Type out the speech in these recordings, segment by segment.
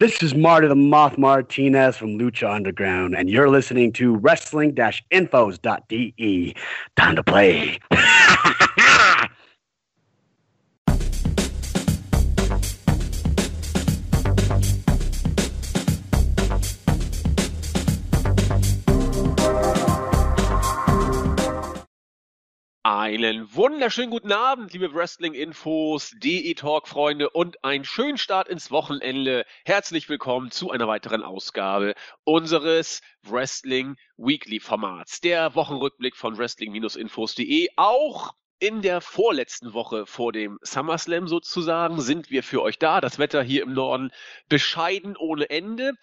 This is Marty the Moth Martinez from Lucha Underground, and you're listening to wrestling-infos.de. Time to play. Einen wunderschönen guten Abend, liebe Wrestling-Infos, DE-Talk-Freunde und einen schönen Start ins Wochenende. Herzlich willkommen zu einer weiteren Ausgabe unseres Wrestling Weekly-Formats, der Wochenrückblick von Wrestling-Infos.de. Auch in der vorletzten Woche vor dem SummerSlam sozusagen sind wir für euch da. Das Wetter hier im Norden bescheiden ohne Ende.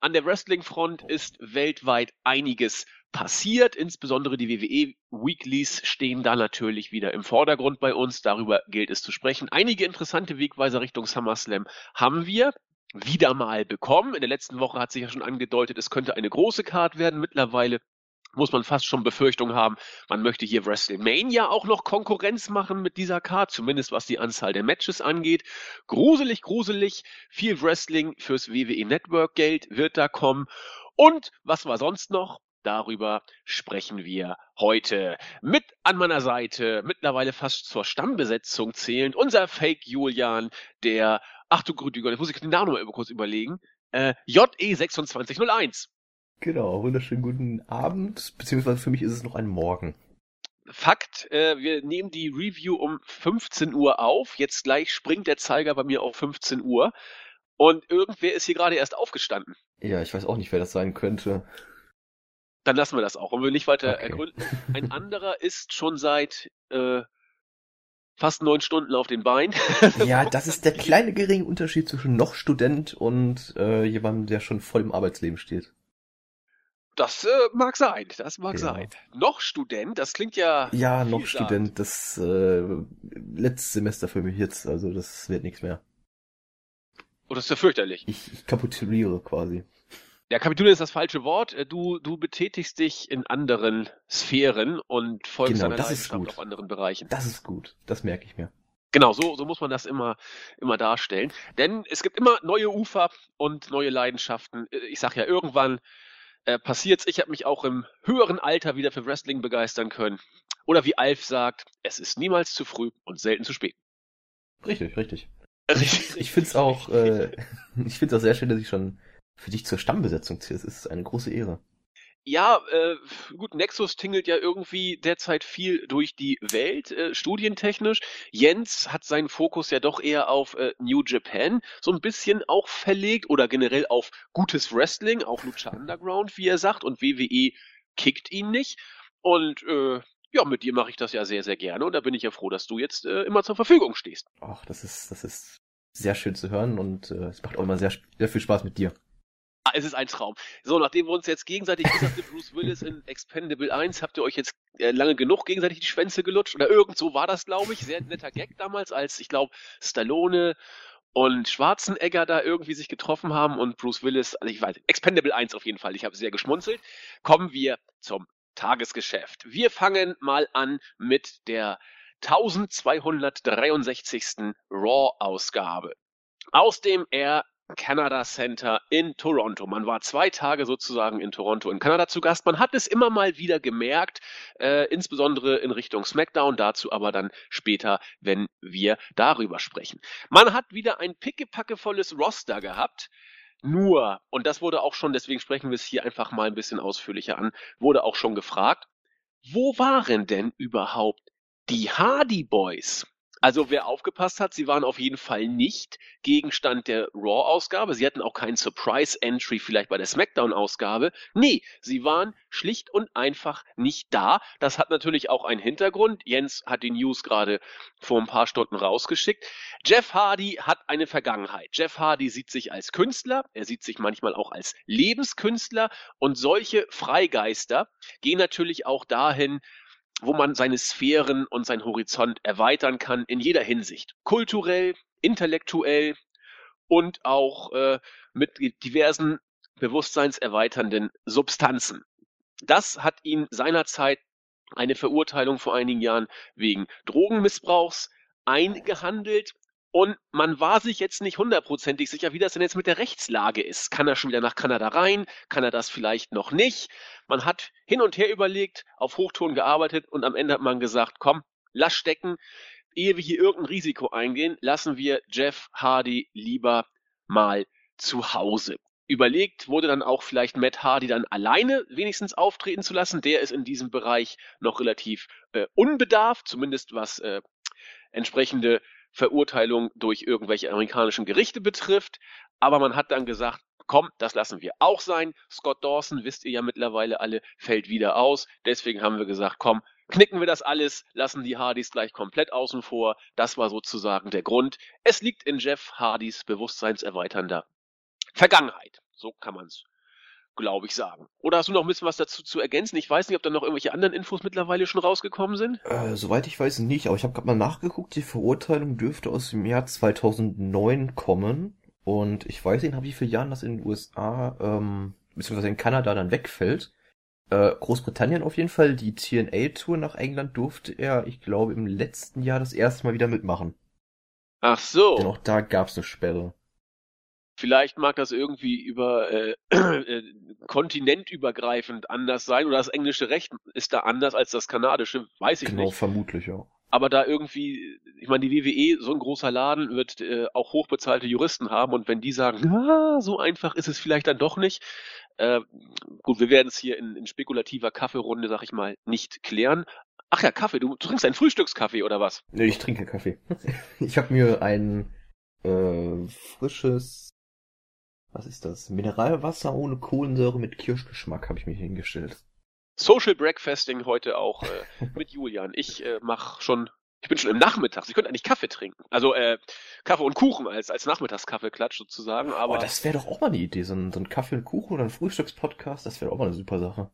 An der Wrestling-Front ist weltweit einiges passiert. Insbesondere die WWE Weeklies stehen da natürlich wieder im Vordergrund bei uns. Darüber gilt es zu sprechen. Einige interessante Wegweiser Richtung SummerSlam haben wir wieder mal bekommen. In der letzten Woche hat sich ja schon angedeutet, es könnte eine große Card werden. Mittlerweile muss man fast schon Befürchtung haben, man möchte hier WrestleMania auch noch Konkurrenz machen mit dieser Card, zumindest was die Anzahl der Matches angeht. Gruselig, gruselig, viel Wrestling fürs WWE Network Geld wird da kommen. Und was war sonst noch? Darüber sprechen wir heute. Mit an meiner Seite, mittlerweile fast zur Stammbesetzung zählend, unser Fake Julian, der, ach du Grüdiger, jetzt muss ich den Namen mal kurz überlegen, äh, JE2601. Genau, wunderschönen guten Abend, beziehungsweise für mich ist es noch ein Morgen. Fakt, äh, wir nehmen die Review um 15 Uhr auf. Jetzt gleich springt der Zeiger bei mir auf 15 Uhr. Und irgendwer ist hier gerade erst aufgestanden. Ja, ich weiß auch nicht, wer das sein könnte. Dann lassen wir das auch und wir nicht weiter Okay. ergründen. Ein anderer ist schon seit äh, fast neun Stunden auf den Beinen. Ja, das ist der kleine geringe Unterschied zwischen noch Student und äh, jemandem, der schon voll im Arbeitsleben steht. Das äh, mag sein, das mag Ja. sein. Noch Student, das klingt ja. Ja, noch vielsagend. Student, das äh, letztes Semester für mich jetzt, also das wird nichts mehr. Oh, das ist ja fürchterlich. Ich, ich kapituliere quasi. Ja, Kapitulieren ist das falsche Wort. Äh, Du, du betätigst dich in anderen Sphären und folgst Genau, deiner das ist Leidenschaft gut. auf anderen Bereichen. Das ist gut, das merke ich mir. Genau, so, so muss man das immer, immer darstellen. Denn es gibt immer neue Ufer und neue Leidenschaften. Äh, Ich sag ja, irgendwann äh, passiert's. Ich habe mich auch im höheren Alter wieder für Wrestling begeistern können. Oder wie Alf sagt, es ist niemals zu früh und selten zu spät. Richtig, richtig. Richtig. Ich find's auch, äh, ich find's auch sehr schön, dass ich schon für dich zur Stammbesetzung zähle. Es ist eine große Ehre. Ja, äh, gut, Nexus tingelt ja irgendwie derzeit viel durch die Welt, äh, studientechnisch. Jens hat seinen Fokus ja doch eher auf äh, New Japan so ein bisschen auch verlegt oder generell auf gutes Wrestling, auch Lucha Underground, wie er sagt, und WWE kickt ihn nicht. Und äh, ja, mit dir mache ich das ja sehr, sehr gerne und da bin ich ja froh, dass du jetzt äh, immer zur Verfügung stehst. Ach, das ist, das ist sehr schön zu hören und äh, es macht auch immer sehr, sehr viel Spaß mit dir. Ah, es ist ein Traum. So, nachdem wir uns jetzt gegenseitig, wie sagte Bruce Willis in Expendable 1, habt ihr euch jetzt äh, lange genug gegenseitig die Schwänze gelutscht? Oder irgend so war das, glaube ich. Sehr netter Gag damals, als, ich glaube, Stallone und Schwarzenegger da irgendwie sich getroffen haben und Bruce Willis, also ich weiß, Expendable 1 auf jeden Fall, ich habe sehr geschmunzelt. Kommen wir zum Tagesgeschäft. Wir fangen mal an mit der 1263. Raw-Ausgabe aus dem Air Canada Center in Toronto. Man war zwei Tage sozusagen in Toronto in Kanada zu Gast. Man hat es immer mal wieder gemerkt, äh, insbesondere in Richtung SmackDown, dazu aber dann später, wenn wir darüber sprechen. Man hat wieder ein pickepackevolles Roster gehabt. Nur, und das wurde auch schon, deswegen sprechen wir es hier einfach mal ein bisschen ausführlicher an, wurde auch schon gefragt, wo waren denn überhaupt die Hardy Boys? Also wer aufgepasst hat, sie waren auf jeden Fall nicht Gegenstand der Raw-Ausgabe. Sie hatten auch keinen Surprise-Entry vielleicht bei der SmackDown-Ausgabe. Nee, sie waren schlicht und einfach nicht da. Das hat natürlich auch einen Hintergrund. Jens hat die News gerade vor ein paar Stunden rausgeschickt. Jeff Hardy hat eine Vergangenheit. Jeff Hardy sieht sich als Künstler, er sieht sich manchmal auch als Lebenskünstler und solche Freigeister gehen natürlich auch dahin, wo man seine Sphären und seinen Horizont erweitern kann in jeder Hinsicht. Kulturell, intellektuell und auch äh, mit diversen bewusstseinserweiternden Substanzen. Das hat ihn seinerzeit eine Verurteilung vor einigen Jahren wegen Drogenmissbrauchs eingehandelt Und man war sich jetzt nicht hundertprozentig sicher, wie das denn jetzt mit der Rechtslage ist. Kann er schon wieder nach Kanada rein? Kann er das vielleicht noch nicht? Man hat hin und her überlegt, auf Hochton gearbeitet und am Ende hat man gesagt, komm, lass stecken. Ehe wir hier irgendein Risiko eingehen, lassen wir Jeff Hardy lieber mal zu Hause. Überlegt wurde dann auch vielleicht Matt Hardy dann alleine wenigstens auftreten zu lassen. Der ist in diesem Bereich noch relativ äh, unbedarft, zumindest was äh, entsprechende Verurteilung durch irgendwelche amerikanischen Gerichte betrifft. Aber man hat dann gesagt, komm, das lassen wir auch sein. Scott Dawson, wisst ihr ja mittlerweile alle, fällt wieder aus. Deswegen haben wir gesagt, komm, knicken wir das alles, lassen die Hardys gleich komplett außen vor. Das war sozusagen der Grund. Es liegt in Jeff Hardys bewusstseinserweiternder Vergangenheit. So kann man es glaube ich, sagen. Oder hast du noch ein bisschen was dazu zu ergänzen? Ich weiß nicht, ob da noch irgendwelche anderen Infos mittlerweile schon rausgekommen sind. Äh, soweit ich weiß nicht, aber ich habe gerade mal nachgeguckt, die Verurteilung dürfte aus dem Jahr 2009 kommen. Und ich weiß nicht, nach wie vielen Jahren das in den USA, ähm, beziehungsweise in Kanada dann wegfällt. Äh, Großbritannien auf jeden Fall, die TNA-Tour nach England durfte er, ich glaube, im letzten Jahr das erste Mal wieder mitmachen. Ach so. Denn auch da gab's eine Sperre. Vielleicht mag das irgendwie über äh, äh, kontinentübergreifend anders sein oder das englische Recht ist da anders als das kanadische, weiß ich genau, nicht. Genau, vermutlich, ja. Aber da irgendwie, ich meine, die WWE, so ein großer Laden, wird äh, auch hochbezahlte Juristen haben und wenn die sagen, ah, so einfach ist es vielleicht dann doch nicht, äh, gut, wir werden es hier in, in spekulativer Kaffeerunde, sag ich mal, nicht klären. Ach ja, Kaffee, du, trinkst einen Frühstückskaffee oder was? Nee, ich trinke Kaffee. ich habe mir ein äh, frisches was ist das? Mineralwasser ohne Kohlensäure mit Kirschgeschmack habe ich mir hingestellt. Social Breakfasting heute auch äh, mit Julian. Ich äh, mache schon, ich bin schon im Nachmittags. Ich könnte eigentlich Kaffee trinken. Also äh, Kaffee und Kuchen als als Nachmittagskaffeeklatsch sozusagen. Aber oh, das wäre doch auch mal eine Idee, so ein, so ein Kaffee und Kuchen oder ein Frühstückspodcast. Das wäre auch mal eine super Sache.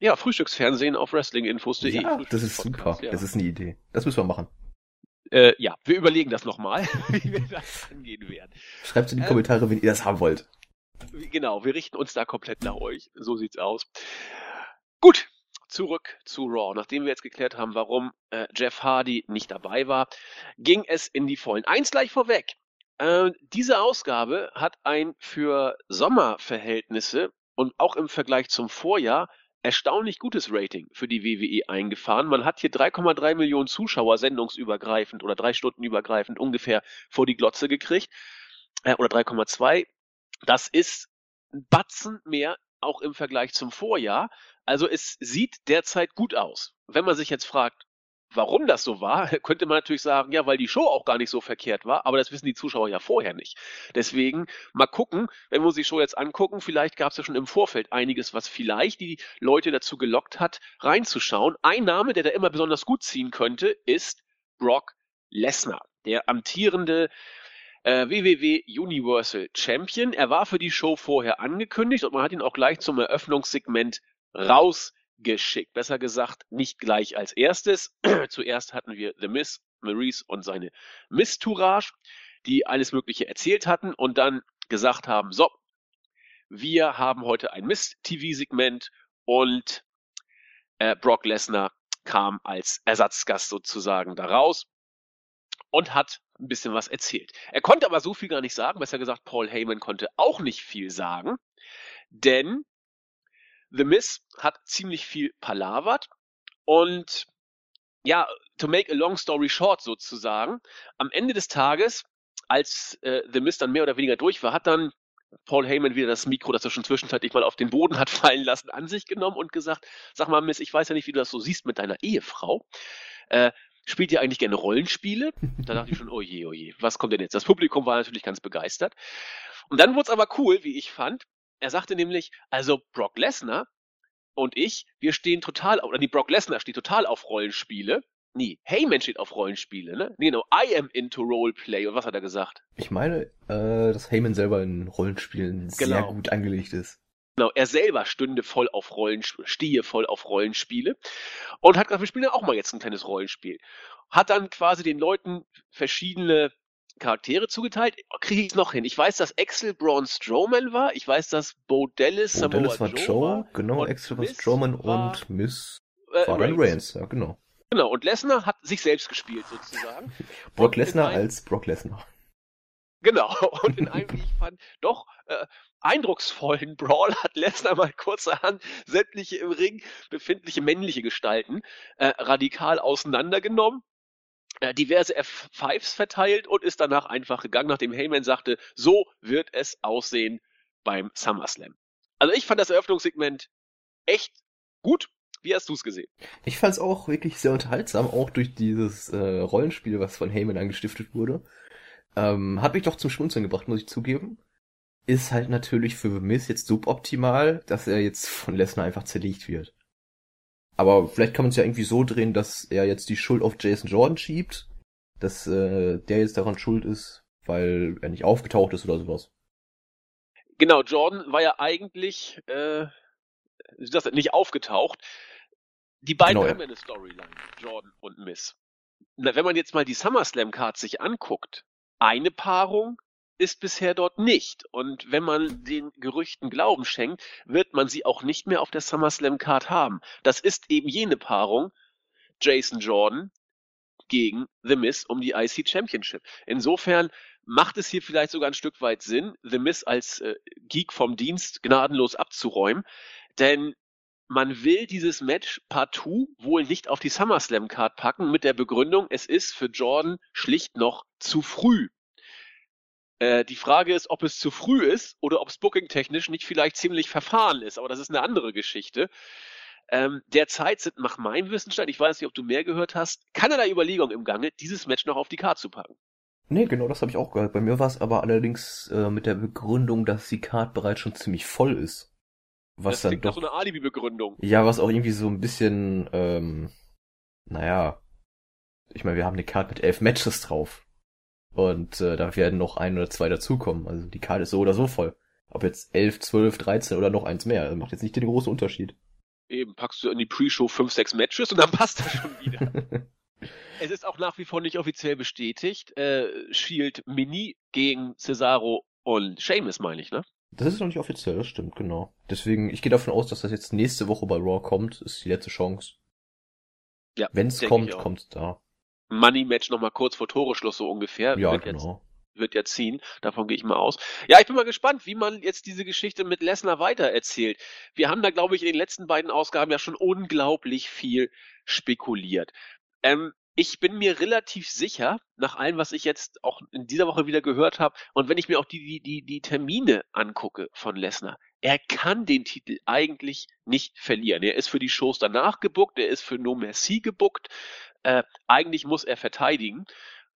Ja, Frühstücksfernsehen auf wrestlinginfos.de. Ja, das ist super. Ja. Das ist eine Idee. Das müssen wir machen. Äh, ja, wir überlegen das nochmal, wie wir das angehen werden. Schreibt in die ähm, Kommentare, wenn ihr das haben wollt. Genau, wir richten uns da komplett nach euch. So sieht's aus. Gut, zurück zu Raw. Nachdem wir jetzt geklärt haben, warum äh, Jeff Hardy nicht dabei war, ging es in die Vollen. Eins gleich vorweg. Äh, diese Ausgabe hat ein für Sommerverhältnisse und auch im Vergleich zum Vorjahr erstaunlich gutes Rating für die WWE eingefahren. Man hat hier 3,3 Millionen Zuschauer sendungsübergreifend oder drei Stunden übergreifend ungefähr vor die Glotze gekriegt. Äh, oder 3,2. Das ist ein Batzen mehr, auch im Vergleich zum Vorjahr. Also es sieht derzeit gut aus. Wenn man sich jetzt fragt, warum das so war, könnte man natürlich sagen, ja, weil die Show auch gar nicht so verkehrt war, aber das wissen die Zuschauer ja vorher nicht. Deswegen mal gucken, wenn wir uns die Show jetzt angucken, vielleicht gab es ja schon im Vorfeld einiges, was vielleicht die Leute dazu gelockt hat, reinzuschauen. Ein Name, der da immer besonders gut ziehen könnte, ist Brock Lesnar, der amtierende äh, WWW Universal Champion. Er war für die Show vorher angekündigt und man hat ihn auch gleich zum Eröffnungssegment rausgeschickt. Besser gesagt, nicht gleich als erstes. Zuerst hatten wir The Miss, Maurice und seine Miss Tourage, die alles Mögliche erzählt hatten und dann gesagt haben, so, wir haben heute ein Miss-TV-Segment und äh, Brock Lesnar kam als Ersatzgast sozusagen daraus und hat ein bisschen was erzählt. Er konnte aber so viel gar nicht sagen, besser gesagt, Paul Heyman konnte auch nicht viel sagen, denn The Miz hat ziemlich viel palavert und ja, to make a long story short sozusagen, am Ende des Tages, als äh, The Miz dann mehr oder weniger durch war, hat dann Paul Heyman wieder das Mikro, das er schon zwischenzeitlich mal auf den Boden hat fallen lassen, an sich genommen und gesagt, sag mal, Miss, ich weiß ja nicht, wie du das so siehst mit deiner Ehefrau. Äh, spielt ihr eigentlich gerne Rollenspiele? Da dachte ich schon, oh je, oh je, was kommt denn jetzt? Das Publikum war natürlich ganz begeistert. Und dann wurde es aber cool, wie ich fand. Er sagte nämlich, also Brock Lesnar und ich, wir stehen total, oder die Brock Lesnar steht total auf Rollenspiele. Nee, Heyman steht auf Rollenspiele, ne? Nee, genau, I am into Roleplay. Und was hat er gesagt? Ich meine, äh, dass Heyman selber in Rollenspielen genau. sehr gut angelegt ist. Genau, er selber stünde voll auf Rollenspiele, stehe voll auf Rollenspiele und hat gesagt, wir spielen ja auch mal jetzt ein kleines Rollenspiel. Hat dann quasi den Leuten verschiedene Charaktere zugeteilt. Kriege ich es noch hin? Ich weiß, dass Axel Braun Strowman war. Ich weiß, dass Bo Dallas, Bo Dallas war Joe, Joe war, genau, Axel war Strowman und Miss äh, war dann Reigns, ja, genau. Genau, und Lesnar hat sich selbst gespielt sozusagen. Brock Lesnar als Brock Lesnar. Genau. Und in einem, wie ich fand, doch äh, eindrucksvollen Brawl hat Lesnar mal kurzerhand sämtliche im Ring befindliche männliche Gestalten äh, radikal auseinandergenommen äh, diverse F5s verteilt und ist danach einfach gegangen, nachdem Heyman sagte, so wird es aussehen beim SummerSlam. Also ich fand das Eröffnungssegment echt gut. Wie hast du es gesehen? Ich fand es auch wirklich sehr unterhaltsam, auch durch dieses äh, Rollenspiel, was von Heyman angestiftet wurde. Ähm, hat mich doch zum Schmunzeln gebracht, muss ich zugeben. Ist halt natürlich für Miss jetzt suboptimal, dass er jetzt von Lesnar einfach zerlegt wird. Aber vielleicht kann man es ja irgendwie so drehen, dass er jetzt die Schuld auf Jason Jordan schiebt, dass äh, der jetzt daran schuld ist, weil er nicht aufgetaucht ist oder sowas. Genau, Jordan war ja eigentlich äh, das nicht aufgetaucht. Die beiden genau, haben ja eine Storyline, Jordan und Miss. Na, wenn man jetzt mal die SummerSlam Card sich anguckt, eine Paarung ist bisher dort nicht. Und wenn man den Gerüchten Glauben schenkt, wird man sie auch nicht mehr auf der SummerSlam Card haben. Das ist eben jene Paarung, Jason Jordan gegen The Miz um die IC Championship. Insofern macht es hier vielleicht sogar ein Stück weit Sinn, The Miz als äh, Geek vom Dienst gnadenlos abzuräumen, denn man will dieses Match partout wohl nicht auf die SummerSlam Card packen mit der Begründung, es ist für Jordan schlicht noch zu früh. Äh, die Frage ist, ob es zu früh ist oder ob es booking-technisch nicht vielleicht ziemlich verfahren ist, aber das ist eine andere Geschichte. Ähm, derzeit sind nach meinem Wissensstand, ich weiß nicht, ob du mehr gehört hast, keinerlei Überlegung im Gange, dieses Match noch auf die Karte zu packen. Nee, genau, das habe ich auch gehört. Bei mir war es aber allerdings äh, mit der Begründung, dass die Card bereits schon ziemlich voll ist. Was das dann doch so eine Alibi-Begründung. Ja, was auch irgendwie so ein bisschen, ähm, naja, ich meine, wir haben eine Card mit elf Matches drauf. Und äh, da werden noch ein oder zwei dazukommen. Also die Karte ist so oder so voll. Ob jetzt 11, 12, 13 oder noch eins mehr. Das macht jetzt nicht den großen Unterschied. Eben, packst du in die Pre-Show 5, 6 Matches und dann passt das schon wieder. es ist auch nach wie vor nicht offiziell bestätigt. Äh, Shield Mini gegen Cesaro und Sheamus, meine ich, ne? Das ist noch nicht offiziell, das stimmt, genau. Deswegen, ich gehe davon aus, dass das jetzt nächste Woche bei Raw kommt. Ist die letzte Chance. Ja. Wenn es kommt, kommt da. Money Match nochmal kurz vor Toreschluss so ungefähr. Ja, wird genau. Jetzt, wird ja ziehen. Davon gehe ich mal aus. Ja, ich bin mal gespannt, wie man jetzt diese Geschichte mit Lesnar weiter erzählt. Wir haben da, glaube ich, in den letzten beiden Ausgaben ja schon unglaublich viel spekuliert. Ähm, ich bin mir relativ sicher, nach allem, was ich jetzt auch in dieser Woche wieder gehört habe, und wenn ich mir auch die, die, die, die Termine angucke von Lesnar, er kann den Titel eigentlich nicht verlieren. Er ist für die Shows danach gebuckt, er ist für No Mercy gebuckt. Äh, eigentlich muss er verteidigen.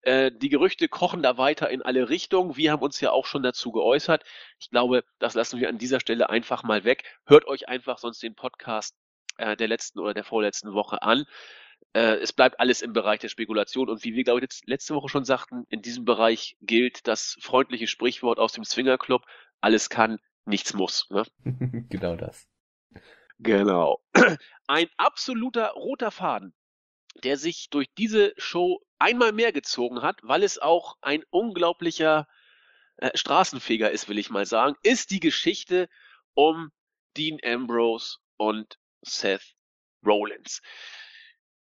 Äh, die Gerüchte kochen da weiter in alle Richtungen. Wir haben uns ja auch schon dazu geäußert. Ich glaube, das lassen wir an dieser Stelle einfach mal weg. Hört euch einfach sonst den Podcast äh, der letzten oder der vorletzten Woche an. Äh, es bleibt alles im Bereich der Spekulation und wie wir, glaube ich, letzte Woche schon sagten, in diesem Bereich gilt das freundliche Sprichwort aus dem Swingerclub, alles kann, nichts muss. Ne? genau das. Genau. Ein absoluter roter Faden der sich durch diese Show einmal mehr gezogen hat, weil es auch ein unglaublicher äh, Straßenfeger ist, will ich mal sagen, ist die Geschichte um Dean Ambrose und Seth Rollins.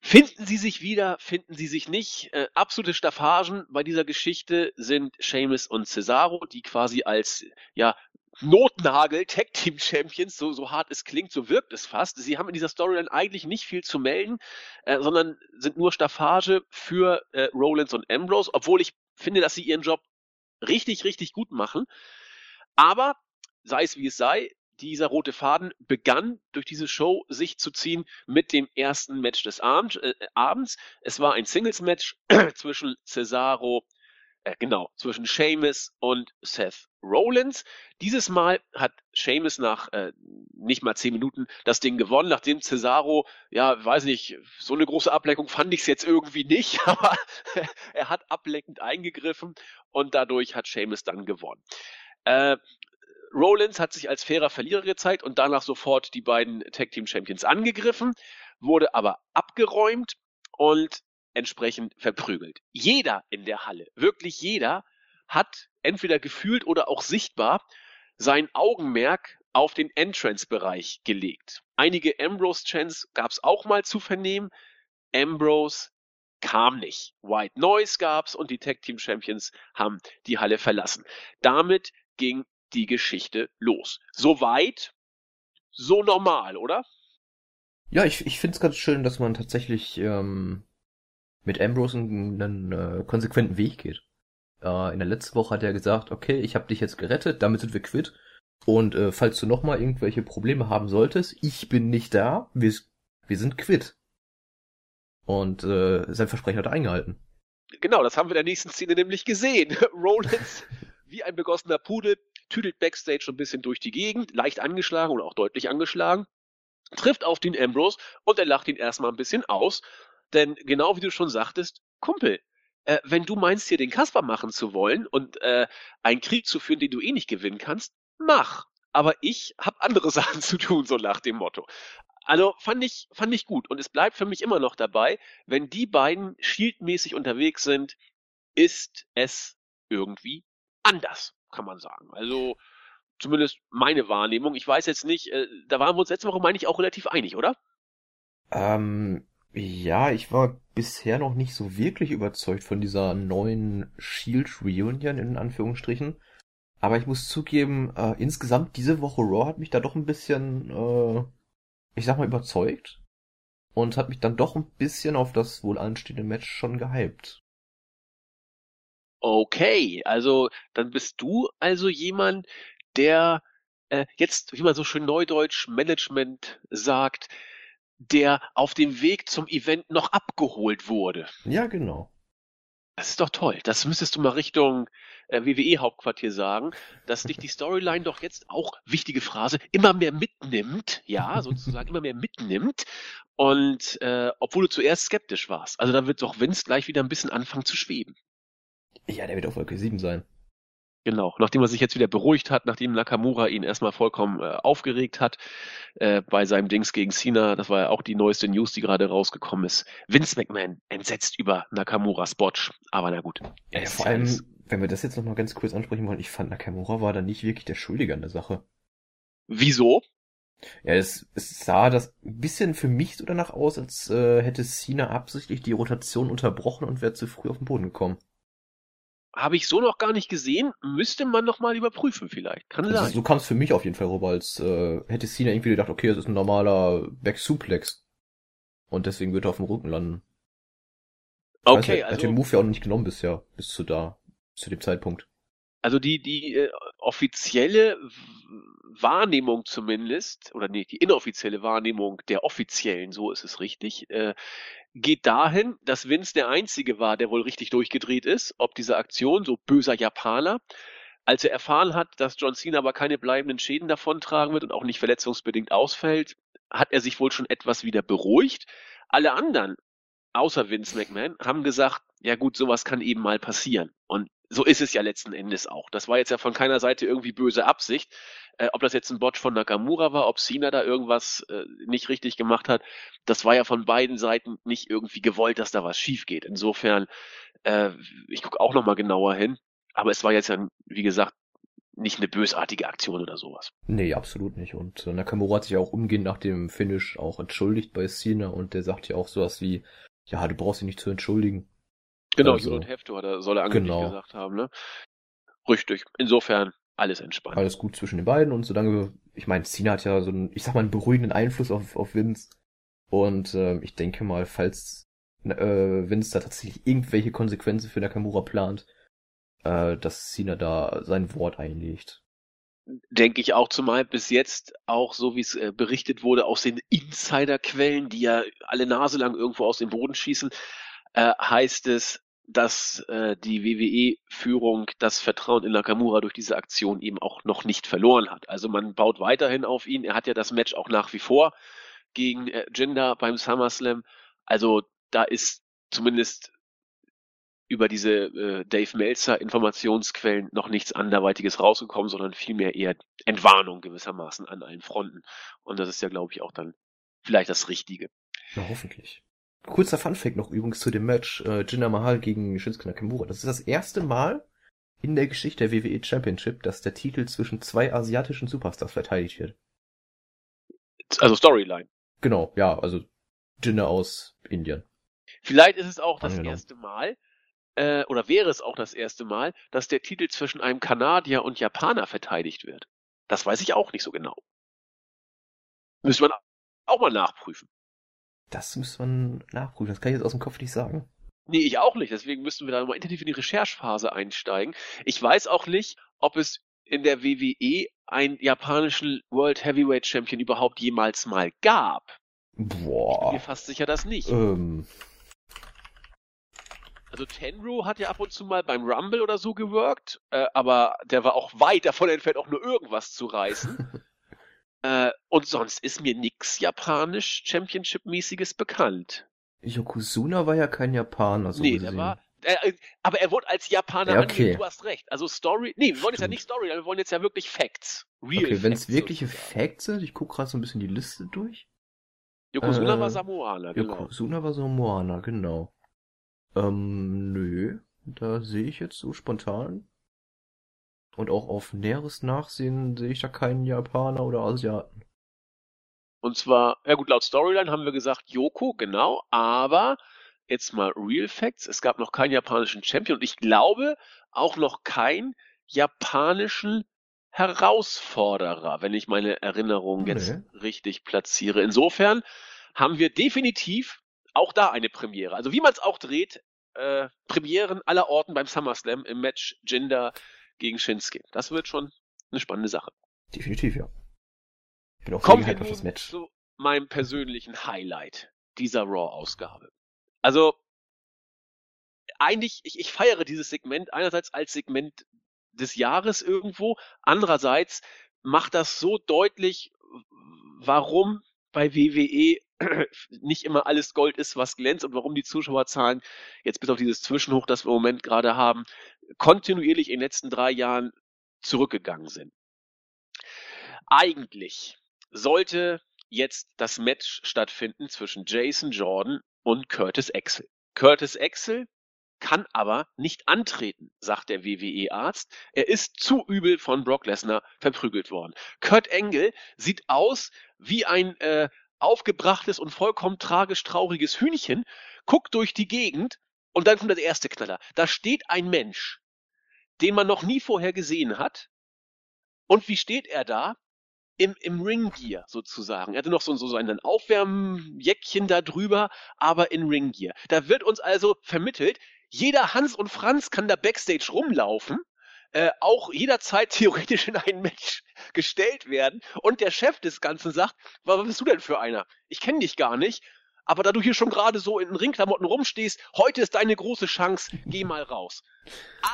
Finden sie sich wieder, finden sie sich nicht. Äh, absolute Staffagen bei dieser Geschichte sind Seamus und Cesaro, die quasi als ja Notnagel Tag Team Champions, so, so hart es klingt, so wirkt es fast. Sie haben in dieser Storyline eigentlich nicht viel zu melden, äh, sondern sind nur Staffage für äh, Rollins und Ambrose, obwohl ich finde, dass sie ihren Job richtig, richtig gut machen. Aber sei es wie es sei, dieser rote Faden begann durch diese Show sich zu ziehen mit dem ersten Match des äh, Abends. Es war ein Singles-Match zwischen Cesaro äh, genau, zwischen Seamus und Seth Rollins. Dieses Mal hat Seamus nach äh, nicht mal zehn Minuten das Ding gewonnen, nachdem Cesaro, ja, weiß nicht, so eine große Ablenkung fand ich es jetzt irgendwie nicht, aber er hat ablenkend eingegriffen und dadurch hat Seamus dann gewonnen. Äh, Rollins hat sich als fairer Verlierer gezeigt und danach sofort die beiden Tag Team Champions angegriffen, wurde aber abgeräumt und entsprechend verprügelt. Jeder in der Halle, wirklich jeder, hat entweder gefühlt oder auch sichtbar sein Augenmerk auf den Entrance-Bereich gelegt. Einige Ambrose-Chants gab es auch mal zu vernehmen. Ambrose kam nicht. White Noise gab's und die Tag Team Champions haben die Halle verlassen. Damit ging die Geschichte los. Soweit, so normal, oder? Ja, ich, ich finde es ganz schön, dass man tatsächlich ähm, mit Ambrose einen, einen äh, konsequenten Weg geht. Äh, in der letzten Woche hat er gesagt, okay, ich habe dich jetzt gerettet, damit sind wir quitt. Und äh, falls du nochmal irgendwelche Probleme haben solltest, ich bin nicht da, wir, wir sind quitt. Und äh, sein Versprechen hat er eingehalten. Genau, das haben wir in der nächsten Szene nämlich gesehen. Rollins, wie ein begossener Pudel, tüdelt Backstage ein bisschen durch die Gegend, leicht angeschlagen oder auch deutlich angeschlagen, trifft auf den Ambrose und er lacht ihn erstmal ein bisschen aus. Denn genau wie du schon sagtest, Kumpel, äh, wenn du meinst, hier den Kasper machen zu wollen und äh, einen Krieg zu führen, den du eh nicht gewinnen kannst, mach. Aber ich habe andere Sachen zu tun, so nach dem Motto. Also fand ich, fand ich gut. Und es bleibt für mich immer noch dabei, wenn die beiden shieldmäßig unterwegs sind, ist es irgendwie anders, kann man sagen. Also zumindest meine Wahrnehmung. Ich weiß jetzt nicht, äh, da waren wir uns letzte Woche, meine ich, auch relativ einig, oder? Ähm, ja, ich war bisher noch nicht so wirklich überzeugt von dieser neuen Shield Reunion in Anführungsstrichen. Aber ich muss zugeben, äh, insgesamt diese Woche Raw hat mich da doch ein bisschen, äh, ich sag mal, überzeugt. Und hat mich dann doch ein bisschen auf das wohl anstehende Match schon gehypt. Okay, also dann bist du also jemand, der äh, jetzt, wie man so schön neudeutsch Management sagt, der auf dem Weg zum Event noch abgeholt wurde. Ja, genau. Das ist doch toll. Das müsstest du mal Richtung äh, WWE-Hauptquartier sagen, dass dich die Storyline doch jetzt auch, wichtige Phrase, immer mehr mitnimmt, ja, sozusagen immer mehr mitnimmt. Und äh, obwohl du zuerst skeptisch warst. Also da wird doch Vince gleich wieder ein bisschen anfangen zu schweben. Ja, der wird auf Wolke 7 sein. Genau, nachdem er sich jetzt wieder beruhigt hat, nachdem Nakamura ihn erstmal vollkommen äh, aufgeregt hat äh, bei seinem Dings gegen Cena, das war ja auch die neueste News, die gerade rausgekommen ist. Vince McMahon entsetzt über Nakamura's Botch, aber na gut. Ja, vor allem, wenn wir das jetzt nochmal ganz kurz ansprechen wollen, ich fand Nakamura war da nicht wirklich der Schuldige an der Sache. Wieso? Ja, es, es sah das ein bisschen für mich so danach aus, als äh, hätte Cena absichtlich die Rotation unterbrochen und wäre zu früh auf den Boden gekommen. Habe ich so noch gar nicht gesehen. Müsste man noch mal überprüfen vielleicht. Kann also, sein. So kam es für mich auf jeden Fall rüber, als äh, hätte Cena irgendwie gedacht, okay, das ist ein normaler Back-Suplex. Und deswegen wird er auf dem Rücken landen. Okay, weiß, er, also... hat den Move ja auch noch nicht genommen bisher, bis zu da, zu dem Zeitpunkt. Also die, die äh, offizielle Wahrnehmung zumindest, oder nee, die inoffizielle Wahrnehmung der offiziellen, so ist es richtig, äh, geht dahin, dass Vince der Einzige war, der wohl richtig durchgedreht ist, ob diese Aktion, so böser Japaner. Als er erfahren hat, dass John Cena aber keine bleibenden Schäden davontragen wird und auch nicht verletzungsbedingt ausfällt, hat er sich wohl schon etwas wieder beruhigt. Alle anderen, außer Vince McMahon, haben gesagt, ja gut, sowas kann eben mal passieren. Und so ist es ja letzten Endes auch. Das war jetzt ja von keiner Seite irgendwie böse Absicht. Äh, ob das jetzt ein Botch von Nakamura war, ob Cena da irgendwas äh, nicht richtig gemacht hat, das war ja von beiden Seiten nicht irgendwie gewollt, dass da was schief geht. Insofern, äh, ich gucke auch nochmal genauer hin. Aber es war jetzt ja, wie gesagt, nicht eine bösartige Aktion oder sowas. Nee, absolut nicht. Und äh, Nakamura hat sich auch umgehend nach dem Finish auch entschuldigt bei Cena und der sagt ja auch sowas wie, ja, du brauchst dich nicht zu entschuldigen. Genau, also, Judith Hefto hat er, soll er angeblich genau. gesagt haben, ne? Richtig. Insofern alles entspannt. Alles gut zwischen den beiden und solange, ich meine, Cena hat ja so einen, ich sag mal, einen beruhigenden Einfluss auf, auf Vince. Und äh, ich denke mal, falls äh, Vince da tatsächlich irgendwelche Konsequenzen für Nakamura plant, äh, dass Cena da sein Wort einlegt. Denke ich auch, zumal bis jetzt auch, so wie es äh, berichtet wurde, aus den Insiderquellen, die ja alle Nase lang irgendwo aus dem Boden schießen, äh, heißt es, dass äh, die WWE-Führung das Vertrauen in Nakamura durch diese Aktion eben auch noch nicht verloren hat. Also man baut weiterhin auf ihn. Er hat ja das Match auch nach wie vor gegen äh, Jinder beim SummerSlam. Also da ist zumindest über diese äh, Dave Meltzer Informationsquellen noch nichts anderweitiges rausgekommen, sondern vielmehr eher Entwarnung gewissermaßen an allen Fronten. Und das ist ja, glaube ich, auch dann vielleicht das Richtige. Na, hoffentlich. Kurzer Funfact noch übrigens zu dem Match äh, Jinder Mahal gegen Shinsuke Nakamura. Das ist das erste Mal in der Geschichte der WWE Championship, dass der Titel zwischen zwei asiatischen Superstars verteidigt wird. Also Storyline. Genau, ja, also Jinder aus Indien. Vielleicht ist es auch das Angenommen. erste Mal, äh, oder wäre es auch das erste Mal, dass der Titel zwischen einem Kanadier und Japaner verteidigt wird. Das weiß ich auch nicht so genau. Müsste man auch mal nachprüfen. Das müsste man nachprüfen. Das kann ich jetzt aus dem Kopf nicht sagen. Nee, ich auch nicht. Deswegen müssten wir da mal intensiv in die Recherchephase einsteigen. Ich weiß auch nicht, ob es in der WWE einen japanischen World Heavyweight Champion überhaupt jemals mal gab. Ich bin mir Boah. fast sicher, dass nicht. Ähm, Also Tenru hat ja ab und zu mal beim Rumble oder so geworkt, äh, aber der war auch weit davon entfernt, auch nur irgendwas zu reißen. äh, und sonst ist mir nix japanisch Championship-mäßiges bekannt. Yokozuna war ja kein Japaner, so nee, gesehen. der war. Äh, aber er wurde als Japaner Ja, okay. du hast recht. Also Story. Nee, wir wollen jetzt ja Stimmt. nicht Story, wir wollen jetzt ja wirklich Facts. Real Okay, wenn es wirkliche sozusagen. Facts sind, ich gucke gerade so ein bisschen die Liste durch. Yokozuna Äh, war Samoaner, genau. Yokozuna war so Moana, genau. Ähm, nö. Da sehe ich jetzt so spontan. Und auch auf näheres Nachsehen sehe ich da keinen Japaner oder Asiaten. Und zwar, ja gut, laut Storyline haben wir gesagt Yoko, genau, aber jetzt mal Real Facts, es gab noch keinen japanischen Champion und ich glaube auch noch keinen japanischen Herausforderer, wenn ich meine Erinnerung jetzt Nee. richtig platziere. Insofern haben wir definitiv auch da eine Premiere. Also wie man es auch dreht, äh, Premieren aller Orten beim SummerSlam im Match Jinder gegen Shinsuke. Das wird schon eine spannende Sache. Definitiv, ja. Ich bin auch Kommen wir auf das Match. zu meinem persönlichen Highlight dieser Raw-Ausgabe. Also, eigentlich, ich, ich feiere dieses Segment einerseits als Segment des Jahres irgendwo, andererseits macht das so deutlich, warum bei WWE nicht immer alles Gold ist, was glänzt und warum die Zuschauerzahlen jetzt bis auf dieses Zwischenhoch, das wir im Moment gerade haben, kontinuierlich in den letzten drei Jahren zurückgegangen sind. Eigentlich sollte jetzt das Match stattfinden zwischen Jason Jordan und Curtis Axel. Curtis Axel kann aber nicht antreten, sagt der WWE-Arzt. Er ist zu übel von Brock Lesnar verprügelt worden. Kurt Angle sieht aus wie ein äh, aufgebrachtes und vollkommen tragisch trauriges Hühnchen, guckt durch die Gegend und dann kommt der erste Knaller. Da steht ein Mensch, den man noch nie vorher gesehen hat. Und wie steht er da? Im, im Ringgear sozusagen. Er hatte noch so, so, so ein Aufwärmjäckchen da drüber, aber in Ringgear. Da wird uns also vermittelt, jeder Hans und Franz kann da Backstage rumlaufen, äh, auch jederzeit theoretisch in ein Match gestellt werden. Und der Chef des Ganzen sagt, was bist du denn für einer? Ich kenne dich gar nicht. Aber da du hier schon gerade so in Ringklamotten rumstehst, heute ist deine große Chance, geh mal raus.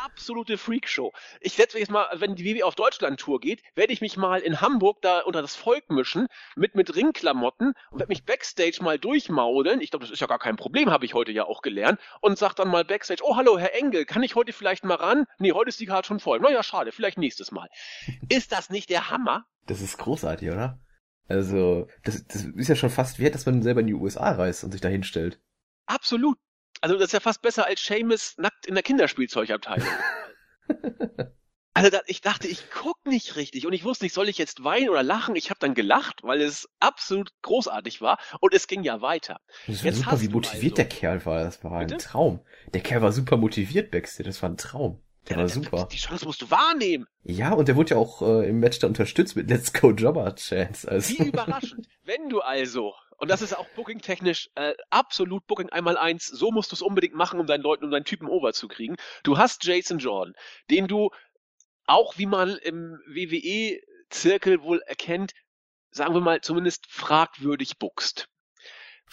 Absolute Freakshow. Ich setze mich jetzt mal, wenn die WWE auf Deutschland-Tour geht, werde ich mich mal in Hamburg da unter das Volk mischen, mit, mit Ringklamotten und werde mich Backstage mal durchmaudeln. Ich glaube, das ist ja gar kein Problem, habe ich heute ja auch gelernt. Und sag dann mal Backstage, oh hallo, Herr Engel, kann ich heute vielleicht mal ran? Nee, heute ist die Karte schon voll. Naja, schade, vielleicht nächstes Mal. Ist das nicht der Hammer? Das ist großartig, oder? Also, das, das ist ja schon fast wert, dass man selber in die USA reist und sich da hinstellt. Absolut. Also das ist ja fast besser als Seamus nackt in der Kinderspielzeugabteilung. Also da, ich dachte, ich guck nicht richtig und ich wusste nicht, soll ich jetzt weinen oder lachen? Ich habe dann gelacht, weil es absolut großartig war und es ging ja weiter. Das war Jetzt super, hast wie motiviert also- der Kerl war. Das war Bitte? ein Traum. Der Kerl war super motiviert Backstage. Das war ein Traum. Der war super. Die Chance musst du wahrnehmen. Ja, und der wurde ja auch äh, im Match da unterstützt mit Let's Go Jobber Chance. Also, Wie überraschend. Wenn du also, und das ist auch booking-technisch äh, absolut Booking einmal eins, so musst du es unbedingt machen, um deinen Leuten, um deinen Typen over zu kriegen. Du hast Jason Jordan, den du auch, wie man im WWE-Zirkel wohl erkennt, sagen wir mal, zumindest fragwürdig buckst.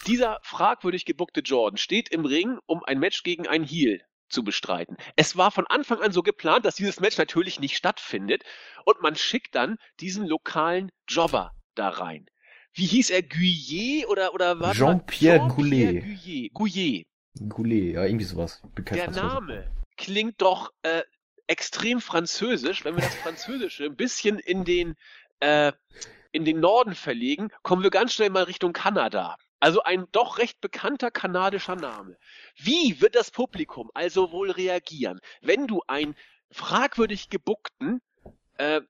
Dieser fragwürdig gebuckte Jordan steht im Ring, um ein Match gegen einen Heel zu bestreiten. Es war von Anfang an so geplant, dass dieses Match natürlich nicht stattfindet und man schickt dann diesen lokalen Jobber da rein. Wie hieß er? Guyet oder oder was? Jean-Pierre Goulet. Goulet. Goulet. Goulet, ja, irgendwie sowas. Der. Name klingt doch äh, extrem französisch. Wenn wir das Französische ein bisschen in den äh, in den Norden verlegen, kommen wir ganz schnell mal Richtung Kanada. Also ein doch recht bekannter kanadischer Name. Wie wird das Publikum also wohl reagieren, wenn du einen fragwürdig gebuckten äh,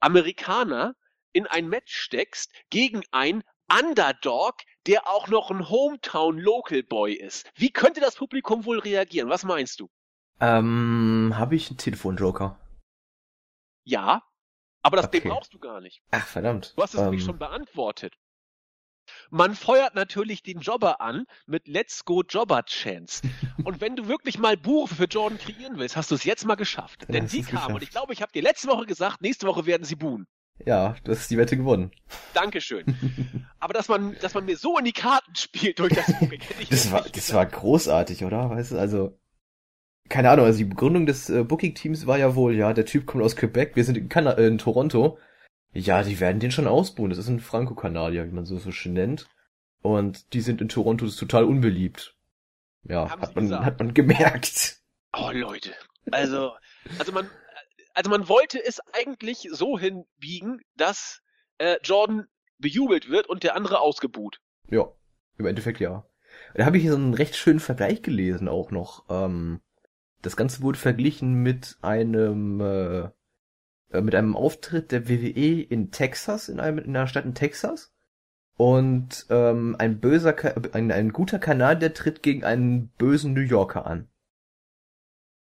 Amerikaner in ein Match steckst gegen einen Underdog, der auch noch ein Hometown Local Boy ist. Wie könnte das Publikum wohl reagieren? Was meinst du? Ähm, habe ich einen Telefonjoker? Ja, aber das Okay. den brauchst du gar nicht. Ach, verdammt. Du hast es nämlich Ähm, schon beantwortet. Man feuert natürlich den Jobber an mit Let's Go Jobber Chance. Und wenn du wirklich mal Buch für Jordan kreieren willst, hast du es jetzt mal geschafft. Dann Denn die du's kamen und geschafft. ich glaube, ich habe dir letzte Woche gesagt, nächste Woche werden sie buhen. Ja, du hast die Wette gewonnen. Dankeschön. Aber dass man, dass man mir so in die Karten spielt durch das Booking, hätte ich Das war, nicht das war großartig, oder? Weißt du, also, keine Ahnung, also die Begründung des äh, Booking-Teams war ja wohl, ja, der Typ kommt aus Quebec, wir sind in, Kana äh, in Toronto. Ja, die werden den schon ausbuhen. Das ist ein Franco-Kanadier, wie man so, so schön nennt. Und die sind in Toronto das ist total unbeliebt. Ja, Haben hat sie man, gesagt. hat man gemerkt. Oh Leute, also, also man, also man wollte es eigentlich so hinbiegen, dass äh, Jordan bejubelt wird und der andere ausgebuht. Ja, im Endeffekt ja. Da habe ich hier so einen recht schönen Vergleich gelesen auch noch. Ähm, das Ganze wurde verglichen mit einem äh, äh, mit einem Auftritt der WWE in Texas, in, einem, in einer Stadt in Texas. Und ähm, ein böser, Ka ein, ein guter Kanadier tritt gegen einen bösen New Yorker an.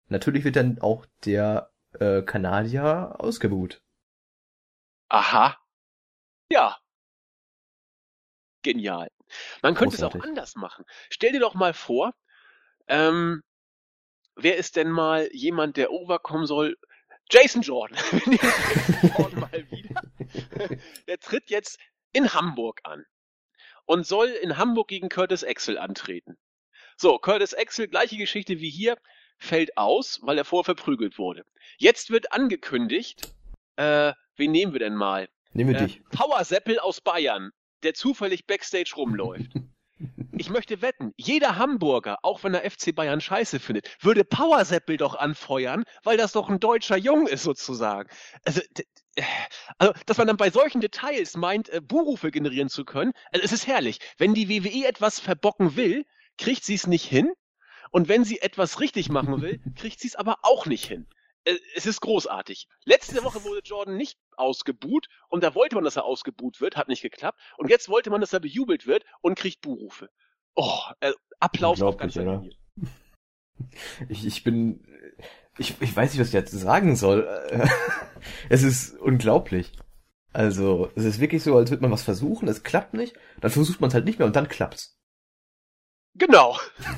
Natürlich wird dann auch der äh, Kanadier ausgebuht. Aha. Ja. Genial. Man könnte es auch Großartig. anders machen. Stell dir doch mal vor, ähm, wer ist denn mal jemand, der overkommen soll? Jason Jordan. Jordan mal wieder. Der tritt jetzt in Hamburg an und soll in Hamburg gegen Curtis Axel antreten. So, Curtis Axel, gleiche Geschichte wie hier, fällt aus, weil er vorher verprügelt wurde. Jetzt wird angekündigt, äh, wen nehmen wir denn mal? Nehmen wir Äh, dich. Power Seppel aus Bayern, der zufällig Backstage rumläuft. Ich möchte wetten, jeder Hamburger, auch wenn er FC Bayern scheiße findet, würde Power Seppel doch anfeuern, weil das doch ein deutscher Jung ist sozusagen. Also, also dass man dann bei solchen Details meint, äh, Buhrufe generieren zu können, also es ist herrlich. Wenn die WWE etwas verbocken will, kriegt sie es nicht hin. Und wenn sie etwas richtig machen will, kriegt sie es aber auch nicht hin. Äh, Es ist großartig. Letzte Woche wurde Jordan nicht ausgebuht und da wollte man, dass er ausgebuht wird, hat nicht geklappt. Und jetzt wollte man, dass er bejubelt wird und kriegt Buhrufe. Oh, äh, Applaus auf ganzer? Linie. Ich, ich bin, ich, ich weiß nicht, was ich jetzt sagen soll. Es ist unglaublich. Also, es ist wirklich so, als würde man was versuchen, es klappt nicht, dann versucht man es halt nicht mehr und dann klappt's. Genau.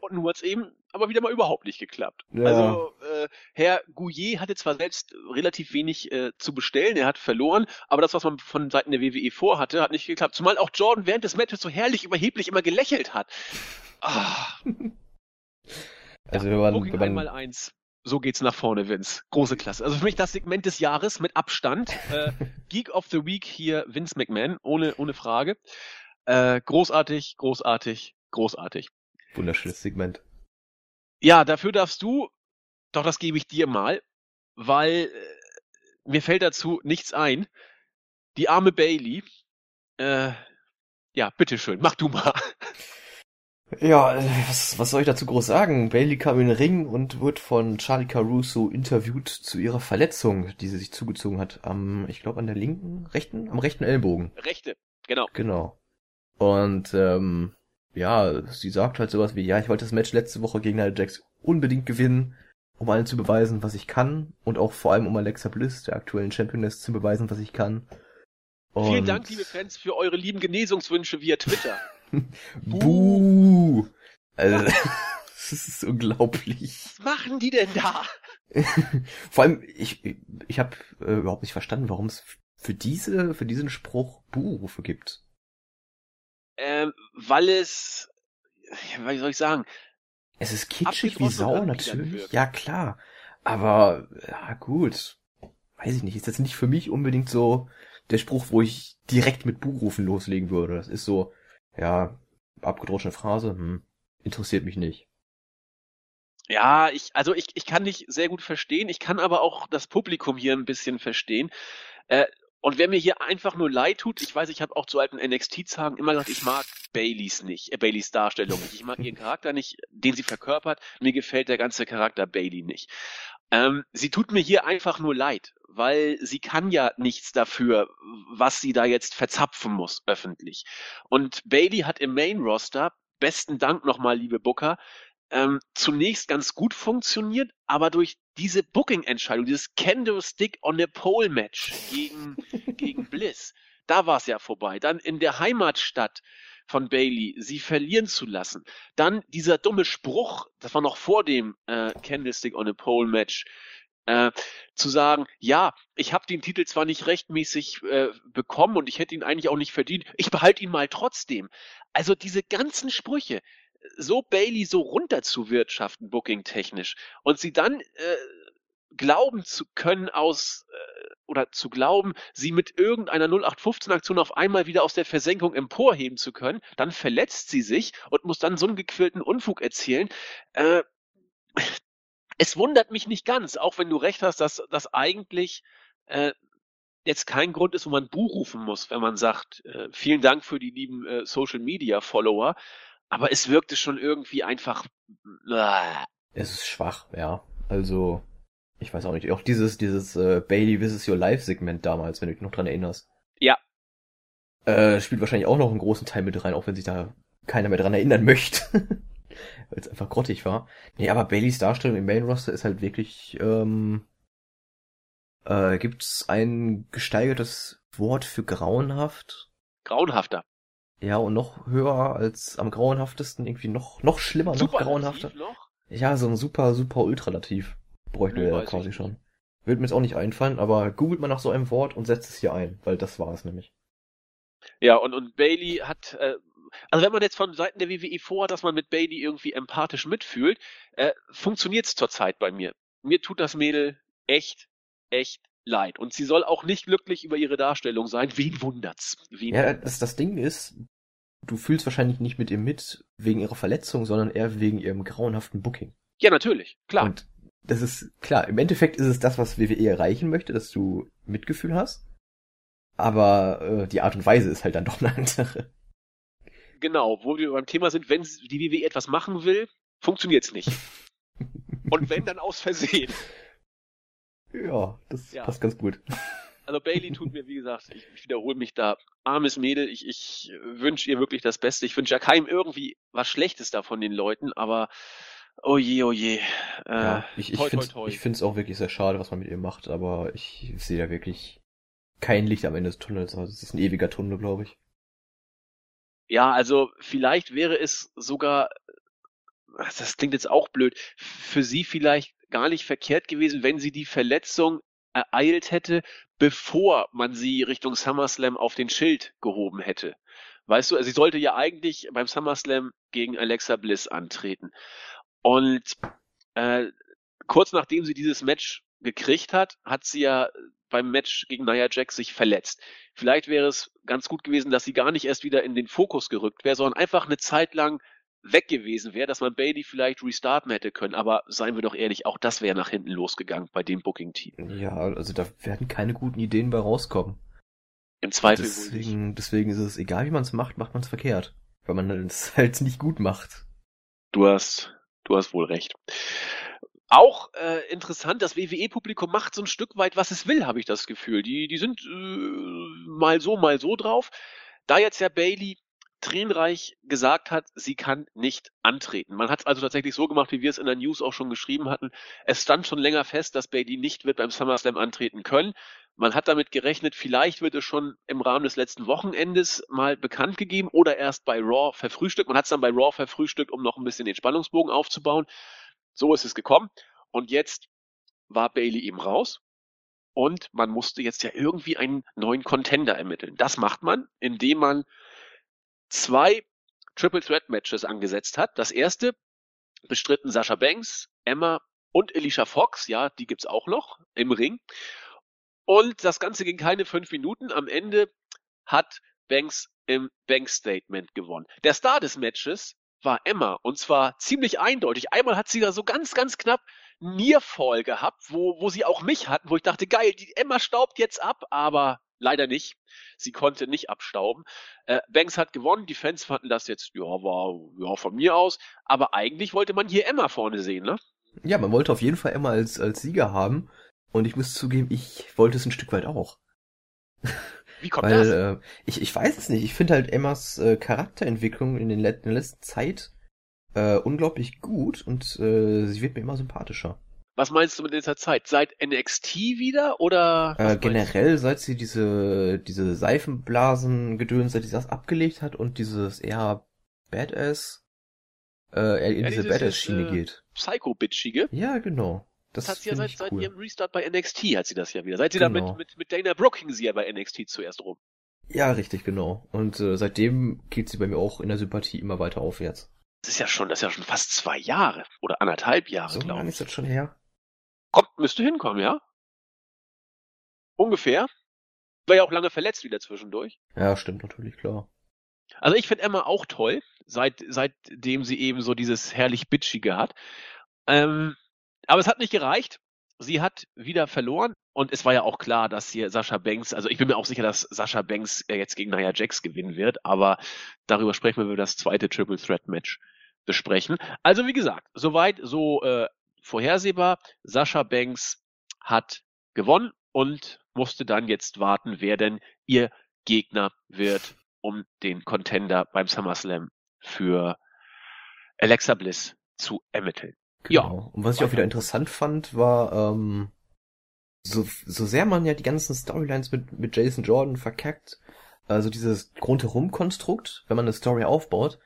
Und nun hat's eben aber wieder mal überhaupt nicht geklappt. Ja. Also äh, Herr Gouillet hatte zwar selbst relativ wenig äh, zu bestellen, er hat verloren, aber das, was man von Seiten der WWE vorhatte, hat nicht geklappt. Zumal auch Jordan während des Matches so herrlich überheblich immer gelächelt hat. Ah, Also, wenn man, Booking wenn einmal eins. So geht's nach vorne, Vince. Große Klasse. Also für mich das Segment des Jahres mit Abstand. Äh, Geek of the Week hier Vince McMahon, ohne, ohne Frage. Äh, großartig, großartig, großartig. wunderschönes Segment. Ja, dafür darfst du, doch das gebe ich dir mal, weil äh, mir fällt dazu nichts ein. Die arme Bailey. Äh, ja, bitteschön, mach du mal. Ja, äh, was, was soll ich dazu groß sagen? Bailey kam in den Ring und wird von Charlie Caruso interviewt zu ihrer Verletzung, die sie sich zugezogen hat. Am, ich glaube, an der linken, rechten, am rechten Ellbogen. Rechte, genau. Genau. Und ähm, ja, sie sagt halt sowas wie, ja, ich wollte das Match letzte Woche gegen Nia Jax unbedingt gewinnen, um allen zu beweisen, was ich kann. Und auch vor allem um Alexa Bliss, der aktuellen Championess, zu beweisen, was ich kann. Vielen Und- Dank, liebe Fans, für eure lieben Genesungswünsche via Twitter. Buh! Also, das ist unglaublich. Was machen die denn da? Vor allem, ich, ich habe äh, überhaupt nicht verstanden, warum es für diese, für diesen Spruch Buhrufe gibt. Ähm, weil es, wie soll ich sagen, Es ist kitschig wie Sau, natürlich. Ja, klar. Aber, ja, gut. Weiß ich nicht. Ist jetzt nicht für mich unbedingt so der Spruch, wo ich direkt mit Buhrufen loslegen würde. Das ist so, ja, abgedroschene Phrase, hm, interessiert mich nicht. Ja, ich, also ich, ich kann dich sehr gut verstehen. Ich kann aber auch das Publikum hier ein bisschen verstehen. Äh, und wer mir hier einfach nur leid tut, ich weiß, ich habe auch zu alten NXT-Tagen immer gesagt, ich mag Baileys nicht, äh, Baileys Darstellung nicht. Ich mag ihren Charakter nicht, den sie verkörpert. Mir gefällt der ganze Charakter Bailey nicht. Ähm, sie tut mir hier einfach nur leid, weil sie kann ja nichts dafür, was sie da jetzt verzapfen muss öffentlich. Und Bailey hat im Main Roster, besten Dank nochmal, liebe Booker, ähm, zunächst ganz gut funktioniert, aber durch diese Booking-Entscheidung, dieses Candlestick on a Pole Match gegen, gegen Bliss, da war es ja vorbei. Dann in der Heimatstadt von Bailey, sie verlieren zu lassen. Dann dieser dumme Spruch, das war noch vor dem äh, Candlestick on a Pole Match, äh, zu sagen, ja, ich habe den Titel zwar nicht rechtmäßig äh, bekommen und ich hätte ihn eigentlich auch nicht verdient, ich behalte ihn mal trotzdem. Also diese ganzen Sprüche, so Bailey so runter zu wirtschaften, booking-technisch, und sie dann äh, glauben zu können aus äh, oder zu glauben, sie mit irgendeiner 0815-Aktion auf einmal wieder aus der Versenkung emporheben zu können, dann verletzt sie sich und muss dann so einen gequälten Unfug erzählen. Äh, es wundert mich nicht ganz, auch wenn du recht hast, dass das eigentlich äh, jetzt kein Grund ist, wo man Buch rufen muss, wenn man sagt, äh, vielen Dank für die lieben äh, Social Media Follower. Aber es wirkte schon irgendwie einfach. Es ist schwach, ja. Also, ich weiß auch nicht. Auch dieses, dieses äh, Bailey vs. Your Life Segment damals, wenn du dich noch dran erinnerst. Ja. Äh, spielt wahrscheinlich auch noch einen großen Teil mit rein, auch wenn sich da keiner mehr dran erinnern möchte. Weil es einfach grottig war. Nee, aber Baileys Darstellung im Main Roster ist halt wirklich, ähm, äh, gibt's ein gesteigertes Wort für grauenhaft? Grauenhafter. Ja, und noch höher als am grauenhaftesten, irgendwie noch, noch schlimmer, noch grauenhafter. Noch? Ja, so ein super, super Ultralativ bräuchten wir ja quasi schon. Würde mir jetzt auch nicht einfallen, aber googelt man nach so einem Wort und setzt es hier ein, weil das war es nämlich. Ja, und, und Bailey hat, äh, also wenn man jetzt von Seiten der WWE vorhat, dass man mit Bailey irgendwie empathisch mitfühlt, äh, funktioniert es zurzeit bei mir. Mir tut das Mädel echt, echt leid. Und sie soll auch nicht glücklich über ihre Darstellung sein. Wen wundert's? Wen ja, das, das Ding ist, du fühlst wahrscheinlich nicht mit ihr mit wegen ihrer Verletzung, sondern eher wegen ihrem grauenhaften Booking. Ja, natürlich, klar. Und das ist klar, im Endeffekt ist es das, was WWE erreichen möchte, dass du Mitgefühl hast. Aber äh, die Art und Weise ist halt dann doch eine andere. Genau, wo wir beim Thema sind, wenn die WWE etwas machen will, funktioniert's nicht. und wenn, dann aus Versehen. Ja, das ja. passt ganz gut. Also Bailey tut mir, wie gesagt, ich, ich wiederhole mich da, armes Mädel, ich, ich wünsche ihr wirklich das Beste. Ich wünsche ja keinem irgendwie was Schlechtes da von den Leuten, aber oh je, oh je. Äh, ja, ich, ich finde es auch wirklich sehr schade, was man mit ihr macht, aber ich sehe da wirklich kein Licht am Ende des Tunnels. Also es ist ein ewiger Tunnel, glaube ich. Ja, also vielleicht wäre es sogar, das klingt jetzt auch blöd, für sie vielleicht gar nicht verkehrt gewesen, wenn sie die Verletzung ereilt hätte, bevor man sie Richtung SummerSlam auf den Schild gehoben hätte. Weißt du, also sie sollte ja eigentlich beim SummerSlam gegen Alexa Bliss antreten. Und äh, kurz nachdem sie dieses Match gekriegt hat, hat sie ja beim Match gegen Nia Jax sich verletzt. Vielleicht wäre es ganz gut gewesen, dass sie gar nicht erst wieder in den Fokus gerückt wäre, sondern einfach eine Zeit lang weg gewesen wäre, dass man Bailey vielleicht restarten hätte können. Aber seien wir doch ehrlich, auch das wäre nach hinten losgegangen bei dem Booking-Team. Ja, also da werden keine guten Ideen bei rauskommen. Im Zweifel deswegen, Deswegen ist es egal, wie man es macht, macht man es verkehrt. Weil man es halt nicht gut macht. Du hast, du hast wohl recht. Auch äh, interessant, das WWE-Publikum macht so ein Stück weit, was es will, habe ich das Gefühl. Die, die sind äh, mal so, mal so drauf. Da jetzt ja Bailey tränenreich gesagt hat, sie kann nicht antreten. Man hat es also tatsächlich so gemacht, wie wir es in der News auch schon geschrieben hatten. Es stand schon länger fest, dass Bailey nicht wird beim SummerSlam antreten können. Man hat damit gerechnet, vielleicht wird es schon im Rahmen des letzten Wochenendes mal bekannt gegeben oder erst bei Raw verfrühstückt. Man hat es dann bei Raw verfrühstückt, um noch ein bisschen den Spannungsbogen aufzubauen. So ist es gekommen. Und jetzt war Bailey eben raus. Und man musste jetzt ja irgendwie einen neuen Contender ermitteln. Das macht man, indem man zwei Triple Threat Matches angesetzt hat. Das erste bestritten Sascha Banks, Emma und Alicia Fox, ja, die gibt's auch noch im Ring. Und das Ganze ging keine fünf Minuten. Am Ende hat Banks im Banks Statement gewonnen. Der Star des Matches war Emma und zwar ziemlich eindeutig. Einmal hat sie da so ganz, ganz knapp Nearfall gehabt, wo, wo sie auch mich hatten, wo ich dachte, geil, die Emma staubt jetzt ab, aber Leider nicht. Sie konnte nicht abstauben. Äh, Banks hat gewonnen. Die Fans fanden das jetzt, ja, war ja von mir aus. Aber eigentlich wollte man hier Emma vorne sehen, ne? Ja, man wollte auf jeden Fall Emma als, als Sieger haben. Und ich muss zugeben, ich wollte es ein Stück weit auch. Wie kommt Weil, das? äh, ich, ich weiß es nicht. Ich finde halt Emmas äh, Charakterentwicklung in, den Let in der letzten Zeit äh, unglaublich gut und äh, sie wird mir immer sympathischer. Was meinst du mit dieser Zeit? Seit NXT wieder oder? Äh, generell, seit sie diese, diese Seifenblasen-Gedöns, seit sie das abgelegt hat und dieses eher Badass, äh, in Ja, diese Badass-Schiene äh, geht. Psycho-Bitchige. Ja, genau. Das, Das hat sie ja seit, seit cool. ihrem Restart bei NXT hat sie das ja wieder. Seit sie da Genau. mit, mit, mit Dana Brooke hing sie ja bei NXT zuerst rum. Ja, richtig, genau. Und äh, seitdem geht sie bei mir auch in der Sympathie immer weiter aufwärts. Das ist ja schon, das ist ja schon fast zwei Jahre oder anderthalb Jahre, So glaube lange ich. ist das schon her? Kommt, müsste hinkommen, ja? Ungefähr. War ja auch lange verletzt wieder zwischendurch. Ja, stimmt natürlich, klar. Also ich finde Emma auch toll, seit, seitdem sie eben so dieses herrlich Bitchige hat. Ähm, aber es hat nicht gereicht. Sie hat wieder verloren und es war ja auch klar, dass hier Sascha Banks, also ich bin mir auch sicher, dass Sascha Banks äh, jetzt gegen Nia Jax gewinnen wird, aber darüber sprechen wir, wenn wir das zweite Triple Threat Match besprechen. Also wie gesagt, soweit so äh, vorhersehbar. Sascha Banks hat gewonnen und musste dann jetzt warten, wer denn ihr Gegner wird, um den Contender beim SummerSlam für Alexa Bliss zu ermitteln. Ja. Genau. Und was ich auch wieder interessant fand, war, ähm, so, so sehr man ja die ganzen Storylines mit, mit Jason Jordan verkackt, also dieses Rundherum-Konstrukt, wenn man eine Story aufbaut,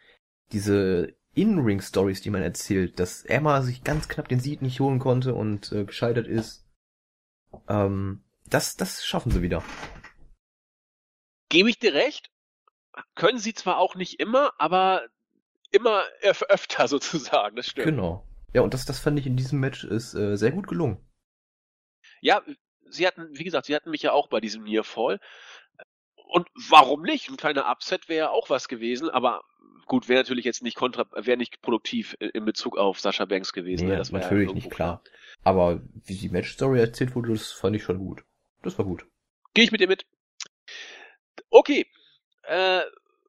diese In-Ring-Stories, die man erzählt, dass Emma sich ganz knapp den Sieg nicht holen konnte und äh, gescheitert ist, ähm, das, das schaffen sie wieder. Gebe ich dir recht? Können sie zwar auch nicht immer, aber immer öf- öfter sozusagen, das stimmt. Genau. Ja, und das, das fand ich in diesem Match ist äh, sehr gut gelungen. Ja, sie hatten, wie gesagt, sie hatten mich ja auch bei diesem Nearfall. Und warum nicht? Ein kleiner Upset wäre ja auch was gewesen, aber gut, wäre natürlich jetzt nicht kontra, wäre nicht produktiv in Bezug auf Sascha Banks gewesen. Nee, ne? das war ja natürlich irgendwo nicht klar. Aber wie die Match-Story erzählt wurde, das fand ich schon gut. Das war gut. Gehe ich mit dir mit. Okay. Äh,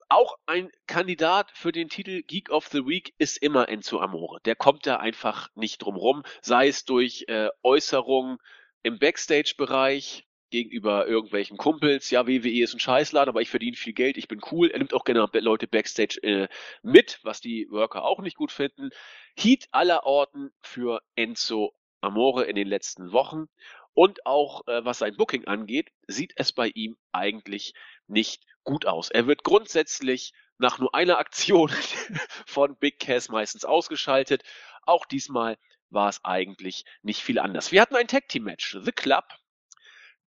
auch ein Kandidat für den Titel Geek of the Week ist immer Enzo Amore. Der kommt da einfach nicht drum rum, sei es durch äh, Äußerungen im Backstage-Bereich gegenüber irgendwelchen Kumpels. Ja, WWE ist ein Scheißladen, aber ich verdiene viel Geld, ich bin cool. Er nimmt auch gerne Leute Backstage äh, mit, was die Worker auch nicht gut finden. Heat aller Orten für Enzo Amore in den letzten Wochen. Und auch äh, was sein Booking angeht, sieht es bei ihm eigentlich nicht gut aus. Er wird grundsätzlich nach nur einer Aktion von Big Cass meistens ausgeschaltet. Auch diesmal war es eigentlich nicht viel anders. Wir hatten ein Tag Team Match. The Club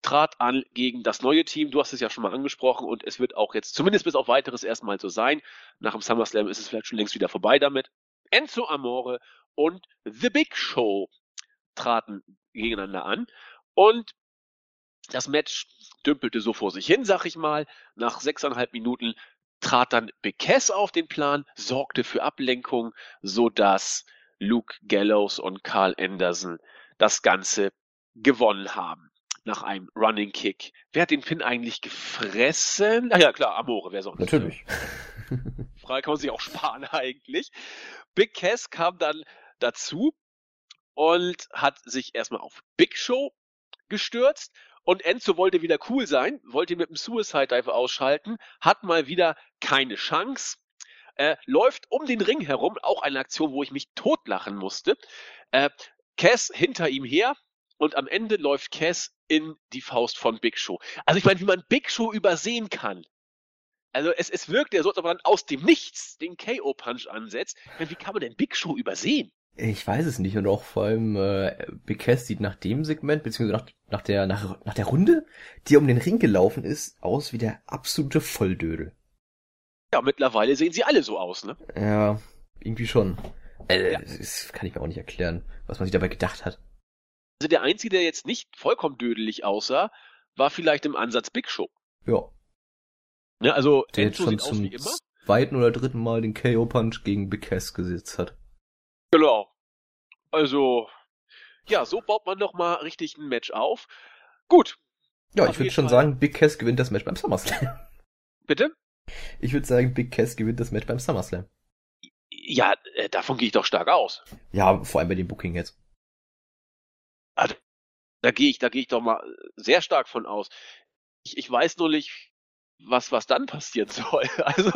trat an gegen das neue Team. Du hast es ja schon mal angesprochen und es wird auch jetzt zumindest bis auf weiteres erstmal so sein. Nach dem SummerSlam ist es vielleicht schon längst wieder vorbei damit. Enzo Amore und The Big Show traten gegeneinander an und das Match dümpelte so vor sich hin, sag ich mal. Nach sechseinhalb Minuten trat dann Cass auf den Plan, sorgte für Ablenkung, so dass Luke Gallows und Carl Anderson das Ganze gewonnen haben. Nach einem Running Kick. Wer hat den Pin eigentlich gefressen? Ah ja, klar, Amore, wer sonst? Natürlich. Frage kann man sich auch sparen eigentlich. Big Cass kam dann dazu und hat sich erstmal auf Big Show gestürzt und Enzo wollte wieder cool sein, wollte ihn mit dem Suicide Dive ausschalten, hat mal wieder keine Chance, äh, läuft um den Ring herum, auch eine Aktion, wo ich mich totlachen musste. Äh, Cass hinter ihm her und am Ende läuft Cass in die Faust von Big Show. Also ich meine, wie man Big Show übersehen kann. Also es, es wirkt ja so, als ob man aus dem Nichts den KO-Punch ansetzt. Meine, wie kann man denn Big Show übersehen? Ich weiß es nicht und auch vor allem äh, Big Cass sieht nach dem Segment beziehungsweise nach, nach der nach, nach der Runde, die um den Ring gelaufen ist, aus wie der absolute Volldödel. Ja, mittlerweile sehen sie alle so aus, ne? Ja, irgendwie schon. Äh, Ja. Das kann ich mir auch nicht erklären, was man sich dabei gedacht hat. Also der Einzige, der jetzt nicht vollkommen dödelig aussah, war vielleicht im Ansatz Big Show. Ja, Ne? Also der jetzt schon sieht zum zweiten oder dritten Mal den KO Punch gegen Big Cass gesetzt hat. Genau. Also, ja, so baut man doch mal richtig ein Match auf. Gut, Ja, Auf ich würde schon Fall. sagen, Big Cass gewinnt das Match beim SummerSlam. bitte? Ich würde sagen, Big Cass gewinnt das Match beim SummerSlam. Ja, äh, davon gehe ich doch stark aus. Ja, vor allem bei dem Booking jetzt. Da gehe ich, da gehe ich doch mal sehr stark von aus. Ich, ich weiß nur nicht, was, was dann passieren soll. Also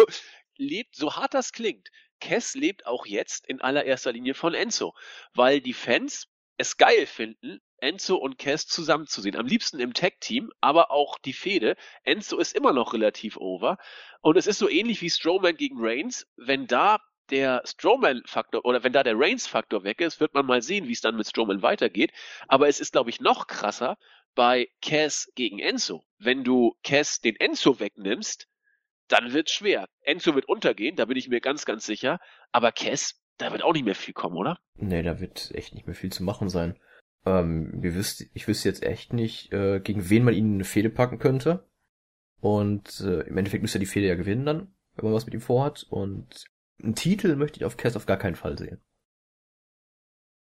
lebt, so hart das klingt, Kess lebt auch jetzt in allererster Linie von Enzo, weil die Fans es geil finden, Enzo und Cass zusammenzusehen. Am liebsten im Tag-Team, aber auch die Fehde. Enzo ist immer noch relativ over. Und es ist so ähnlich wie Strowman gegen Reigns. Wenn da der Strowman-Faktor oder wenn da der Reigns-Faktor weg ist, wird man mal sehen, wie es dann mit Strowman weitergeht. Aber es ist, glaube ich, noch krasser bei Cass gegen Enzo. Wenn du Cass den Enzo wegnimmst, dann wird's schwer. Enzo wird untergehen, da bin ich mir ganz, ganz sicher. Aber Cass, da wird auch nicht mehr viel kommen, oder? Nee, da wird echt nicht mehr viel zu machen sein. Ähm, wir wüsst, ich wüsste jetzt echt nicht, äh, gegen wen man ihn eine Fehde packen könnte. Und äh, im Endeffekt müsste er die Fehde ja gewinnen dann, wenn man was mit ihm vorhat. Und einen Titel möchte ich auf Cass auf gar keinen Fall sehen.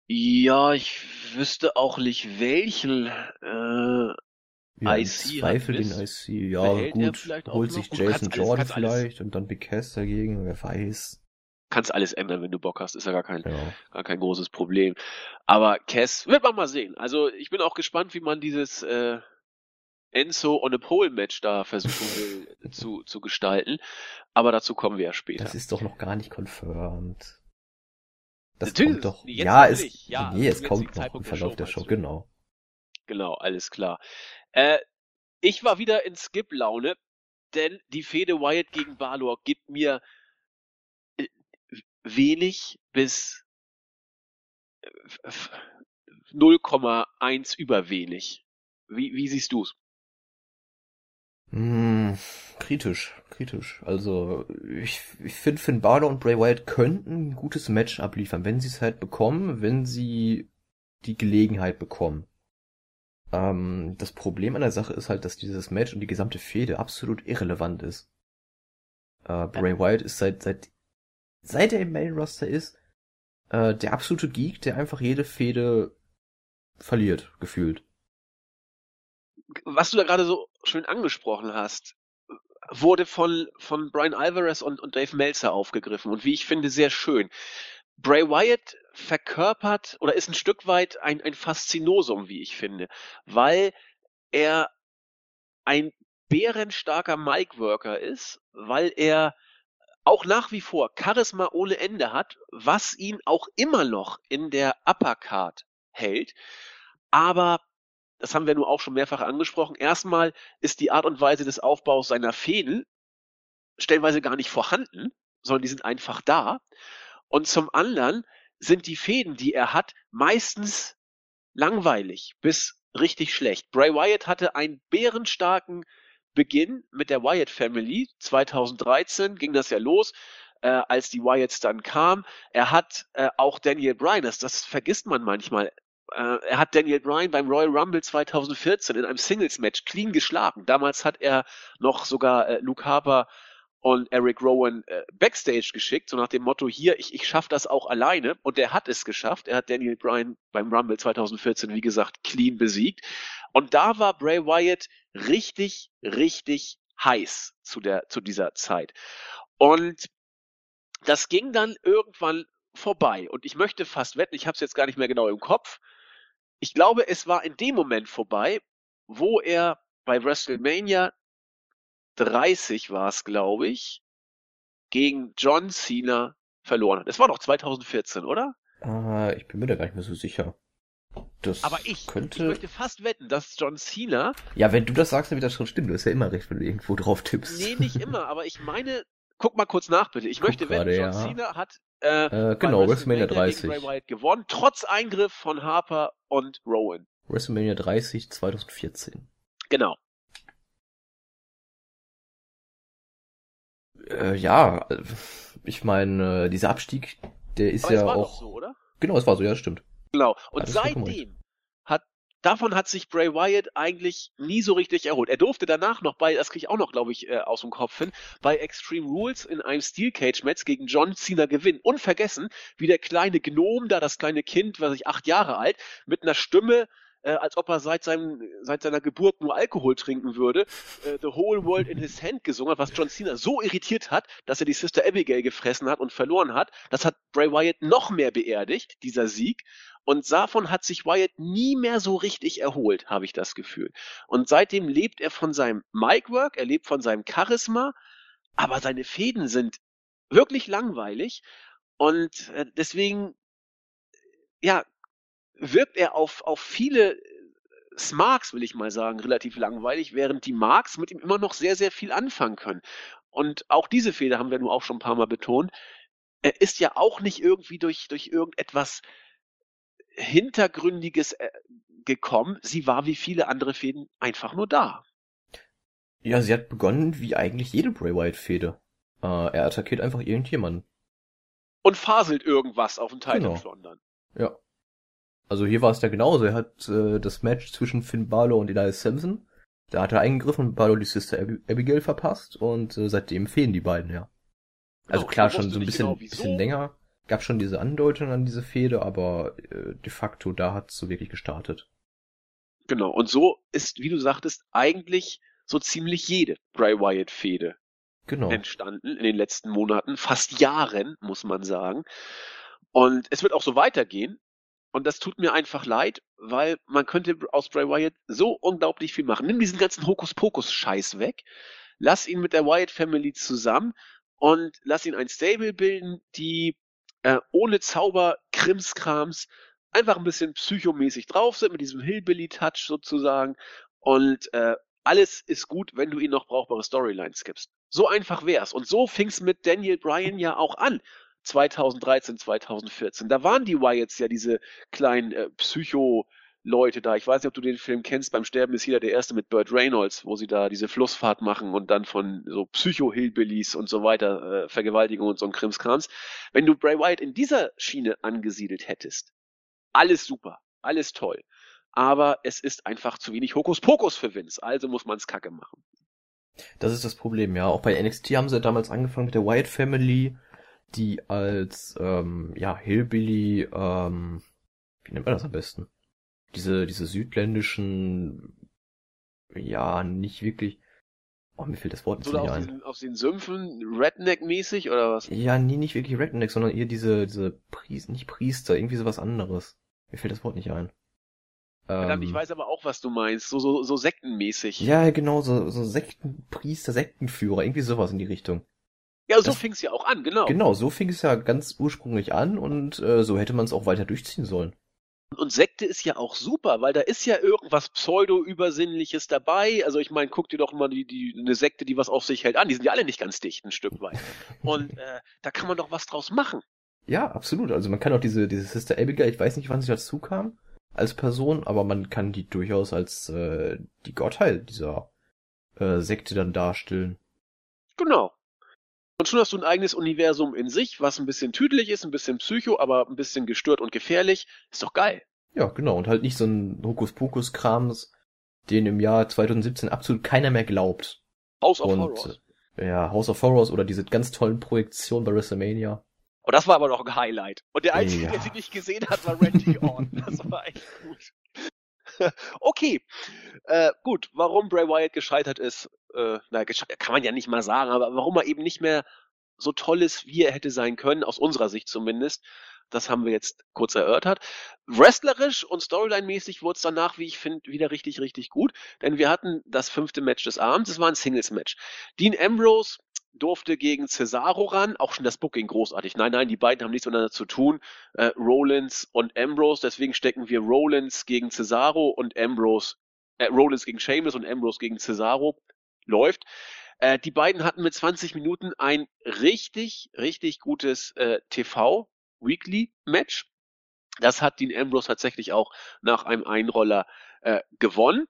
Ja, ich wüsste auch nicht welchen äh, Ja, IC Zweifel den. IC, ja, gut. vielleicht Holt sich Jason alles- Jordan kannst alles- vielleicht und dann Big Cass dagegen, wer weiß. Kannst alles ändern, wenn du Bock hast, ist ja gar kein, Ja. gar kein großes Problem. Aber Cass wird man mal sehen. Also ich bin auch gespannt, wie man dieses äh, Enzo on a Pole Match da versuchen will zu, zu gestalten. Aber dazu kommen wir ja später. Das ist doch noch gar nicht confirmed. Das Natürlich, kommt doch. ja, es, nicht. Ja, nee, es zum kommt noch im Zeitpunkt der Verlauf Show, der Show, genau. Genau, alles klar. Äh, ich war wieder in Skip-Laune, denn die Fehde Wyatt gegen Balor gibt mir äh, wenig bis äh, f- 0,1 über wenig. Wie, wie siehst du's? Hm, kritisch, kritisch. Also, ich, ich finde, Finn Balor und Bray Wyatt könnten ein gutes Match abliefern, wenn sie es halt bekommen, wenn sie die Gelegenheit bekommen. Ähm, das Problem an der Sache ist halt, dass dieses Match und die gesamte Fehde absolut irrelevant ist. Äh, Bray Wyatt ist seit, seit, seit er im Main Roster ist, äh, der absolute Geek, der einfach jede Fehde verliert, gefühlt. Was du da gerade so schön angesprochen hast, wurde von, von Brian Alvarez und, und Dave Meltzer aufgegriffen und wie ich finde, sehr schön. Bray Wyatt verkörpert oder ist ein Stück weit ein, ein Faszinosum, wie ich finde, weil er ein bärenstarker Mic-Worker ist, weil er auch nach wie vor Charisma ohne Ende hat, was ihn auch immer noch in der Uppercard hält. Aber das haben wir nun auch schon mehrfach angesprochen. Erstmal ist die Art und Weise des Aufbaus seiner Fäden stellenweise gar nicht vorhanden, sondern die sind einfach da. Und zum anderen sind die Fäden, die er hat, meistens langweilig bis richtig schlecht. Bray Wyatt hatte einen bärenstarken Beginn mit der Wyatt Family. 2013 ging das ja los, äh, als die Wyatts dann kamen. Er hat äh, auch Daniel Bryan, das, das vergisst man manchmal, er hat Daniel Bryan beim Royal Rumble 2014 in einem Singles-Match clean geschlagen. Damals hat er noch sogar äh, Luke Harper und Eric Rowan äh, Backstage geschickt, so nach dem Motto, hier, ich, ich schaffe das auch alleine. Und er hat es geschafft. Er hat Daniel Bryan beim Rumble 2014, wie gesagt, clean besiegt. Und da war Bray Wyatt richtig, richtig heiß zu, der, zu dieser Zeit. Und das ging dann irgendwann vorbei. Und ich möchte fast wetten, ich habe es jetzt gar nicht mehr genau im Kopf. Ich glaube, es war in dem Moment vorbei, wo er bei WrestleMania 30 war es, glaube ich, gegen John Cena verloren hat. Es war doch 2014, oder? Äh, ich bin mir da gar nicht mehr so sicher. Das Aber ich, ich könnte. möchte fast wetten, dass John Cena, ja, wenn du das sagst, dann wird das schon stimmen. Du hast ja immer recht, wenn du irgendwo drauf tippst. nee, nicht immer, aber ich meine, guck mal kurz nach bitte. Ich Guck möchte wetten, gerade, John ja. Cena hat äh, Äh, genau, WrestleMania gegen 30. Bray Wyatt gewonnen, trotz Eingriff von Harper und Rowan. WrestleMania 30 2014. Genau. Äh, ja, ich meine, äh, dieser Abstieg, der ist Aber ja auch. so, oder? Genau, es war so, ja, stimmt. Genau. Und seitdem davon hat sich Bray Wyatt eigentlich nie so richtig erholt. Er durfte danach noch bei, das kriege ich auch noch, glaube ich, äh, aus dem Kopf hin, bei Extreme Rules in einem Steel Cage Match gegen John Cena gewinnen. Unvergessen, wie der kleine Gnome da, das kleine Kind, was ich acht Jahre alt, mit einer Stimme äh, als ob er seit, seinem, seit seiner Geburt nur Alkohol trinken würde, äh, The Whole World in His Hand gesungen hat, was John Cena so irritiert hat, dass er die Sister Abigail gefressen hat und verloren hat. Das hat Bray Wyatt noch mehr beerdigt, dieser Sieg. Und davon hat sich Wyatt nie mehr so richtig erholt, habe ich das Gefühl. Und seitdem lebt er von seinem Mic-Work, er lebt von seinem Charisma, aber seine Fäden sind wirklich langweilig. Und äh, deswegen, ja, wirkt er auf, auf viele Smarks, will ich mal sagen, relativ langweilig, während die Marks mit ihm immer noch sehr, sehr viel anfangen können. Und auch diese Fehler haben wir nur auch schon ein paar Mal betont. Er ist ja auch nicht irgendwie durch, durch irgendetwas Hintergründiges äh, gekommen. Sie war wie viele andere Fäden einfach nur da. Ja, sie hat begonnen wie eigentlich jede Bray Wyatt-Fehde. Äh, er attackiert einfach irgendjemanden. Und faselt irgendwas auf den Titan Genau. Ja. Also hier war es ja genauso. Er hat äh, das Match zwischen Finn Balor und Elias Simpson. Da hat er eingegriffen und Balor die Sister Ab Abigail verpasst und äh, seitdem fehlen die beiden, ja. Also Genau, klar, schon so ein bisschen, genau, bisschen länger. Gab schon diese Andeutung an diese Fehde, aber äh, de facto da hat's so wirklich gestartet. Genau. Und so ist, wie du sagtest, eigentlich so ziemlich jede Bray Wyatt-Fehde Genau. entstanden in den letzten Monaten, fast Jahren, muss man sagen. Und es wird auch so weitergehen. Und das tut mir einfach leid, weil man könnte aus Bray Wyatt so unglaublich viel machen. Nimm diesen ganzen Hokuspokus-Scheiß weg, lass ihn mit der Wyatt Family zusammen und lass ihn ein Stable bilden, die äh, ohne Zauber, Krimskrams, einfach ein bisschen psychomäßig drauf sind, mit diesem Hillbilly-Touch sozusagen. Und äh, alles ist gut, wenn du ihnen noch brauchbare Storylines gibst. So einfach wär's. Und so fing's mit Daniel Bryan ja auch an. 2013, 2014. Da waren die Wyatts ja diese kleinen äh, Psycho-Leute da. Ich weiß nicht, ob du den Film kennst. Beim Sterben ist jeder der Erste mit Burt Reynolds, wo sie da diese Flussfahrt machen und dann von so Psycho-Hillbillies und so weiter, äh, Vergewaltigung und so ein Krimskrams. Wenn du Bray Wyatt in dieser Schiene angesiedelt hättest, alles super, alles toll. Aber es ist einfach zu wenig Hokuspokus für Vince, also muss man's kacke machen. Das ist das Problem, ja. Auch bei NXT haben sie damals angefangen mit der Wyatt Family, die als ähm, ja Hillbilly, ähm, wie nennt man das am besten? Diese diese südländischen, ja nicht wirklich. Oh, mir fällt das Wort nicht auf, ein. auf den Sümpfen, Redneck-mäßig oder was? Ja, nee, nicht wirklich Redneck, sondern eher diese diese Priester, nicht Priester, irgendwie sowas anderes. Mir fällt das Wort nicht ein. Verdammt, ich Ähm, weiß aber auch, was du meinst. So, so, so sektenmäßig. Ja, genau, so, so Sektenpriester, Sektenführer, irgendwie sowas in die Richtung. Ja, so das- fing's ja auch an, genau. Genau, so fing es ja ganz ursprünglich an und äh, so hätte man es auch weiter durchziehen sollen. Und Sekte ist ja auch super, weil da ist ja irgendwas Pseudo-Übersinnliches dabei. Also ich meine, guck dir doch mal die, die, eine Sekte, die was auf sich hält, an. Die sind ja alle nicht ganz dicht, ein Stück weit. Und äh, da kann man doch was draus machen. Ja, absolut. Also man kann auch diese, diese Sister Abigail, ich weiß nicht, wann sie dazu kam, als Person, aber man kann die durchaus als äh, die Gottheit dieser äh, Sekte dann darstellen. Genau. Und schon hast du ein eigenes Universum in sich, was ein bisschen tüdelig ist, ein bisschen psycho, aber ein bisschen gestört und gefährlich. Ist doch geil. Ja, genau. Und halt nicht so ein Hokuspokus-Krams, den im Jahr 2017 absolut keiner mehr glaubt. House of Und Horrors. äh, ja, House of Horrors oder diese ganz tollen Projektionen bei WrestleMania. Oh, das war aber noch ein Highlight. Und der Einzige, Ja. der sie nicht gesehen hat, war Randy Orton. Das war echt gut. okay, äh, gut. Warum Bray Wyatt gescheitert ist, äh, na, kann man ja nicht mal sagen, aber warum er eben nicht mehr so toll ist, wie er hätte sein können, aus unserer Sicht zumindest, das haben wir jetzt kurz erörtert. Wrestlerisch und Storyline-mäßig wurde es danach, wie ich finde, wieder richtig, richtig gut. Denn wir hatten das fünfte Match des Abends, es war ein Singles-Match. Dean Ambrose durfte gegen Cesaro ran, auch schon das Booking großartig. Nein, nein, die beiden haben nichts miteinander zu tun. Äh, Rollins und Ambrose, deswegen stecken wir Rollins gegen Cesaro und Ambrose, äh, Rollins gegen Sheamus und Ambrose gegen Cesaro. Läuft. Äh, die beiden hatten mit 20 Minuten ein richtig, richtig gutes äh, TV-Weekly-Match. Das hat Dean Ambrose tatsächlich auch nach einem Einroller äh, gewonnen.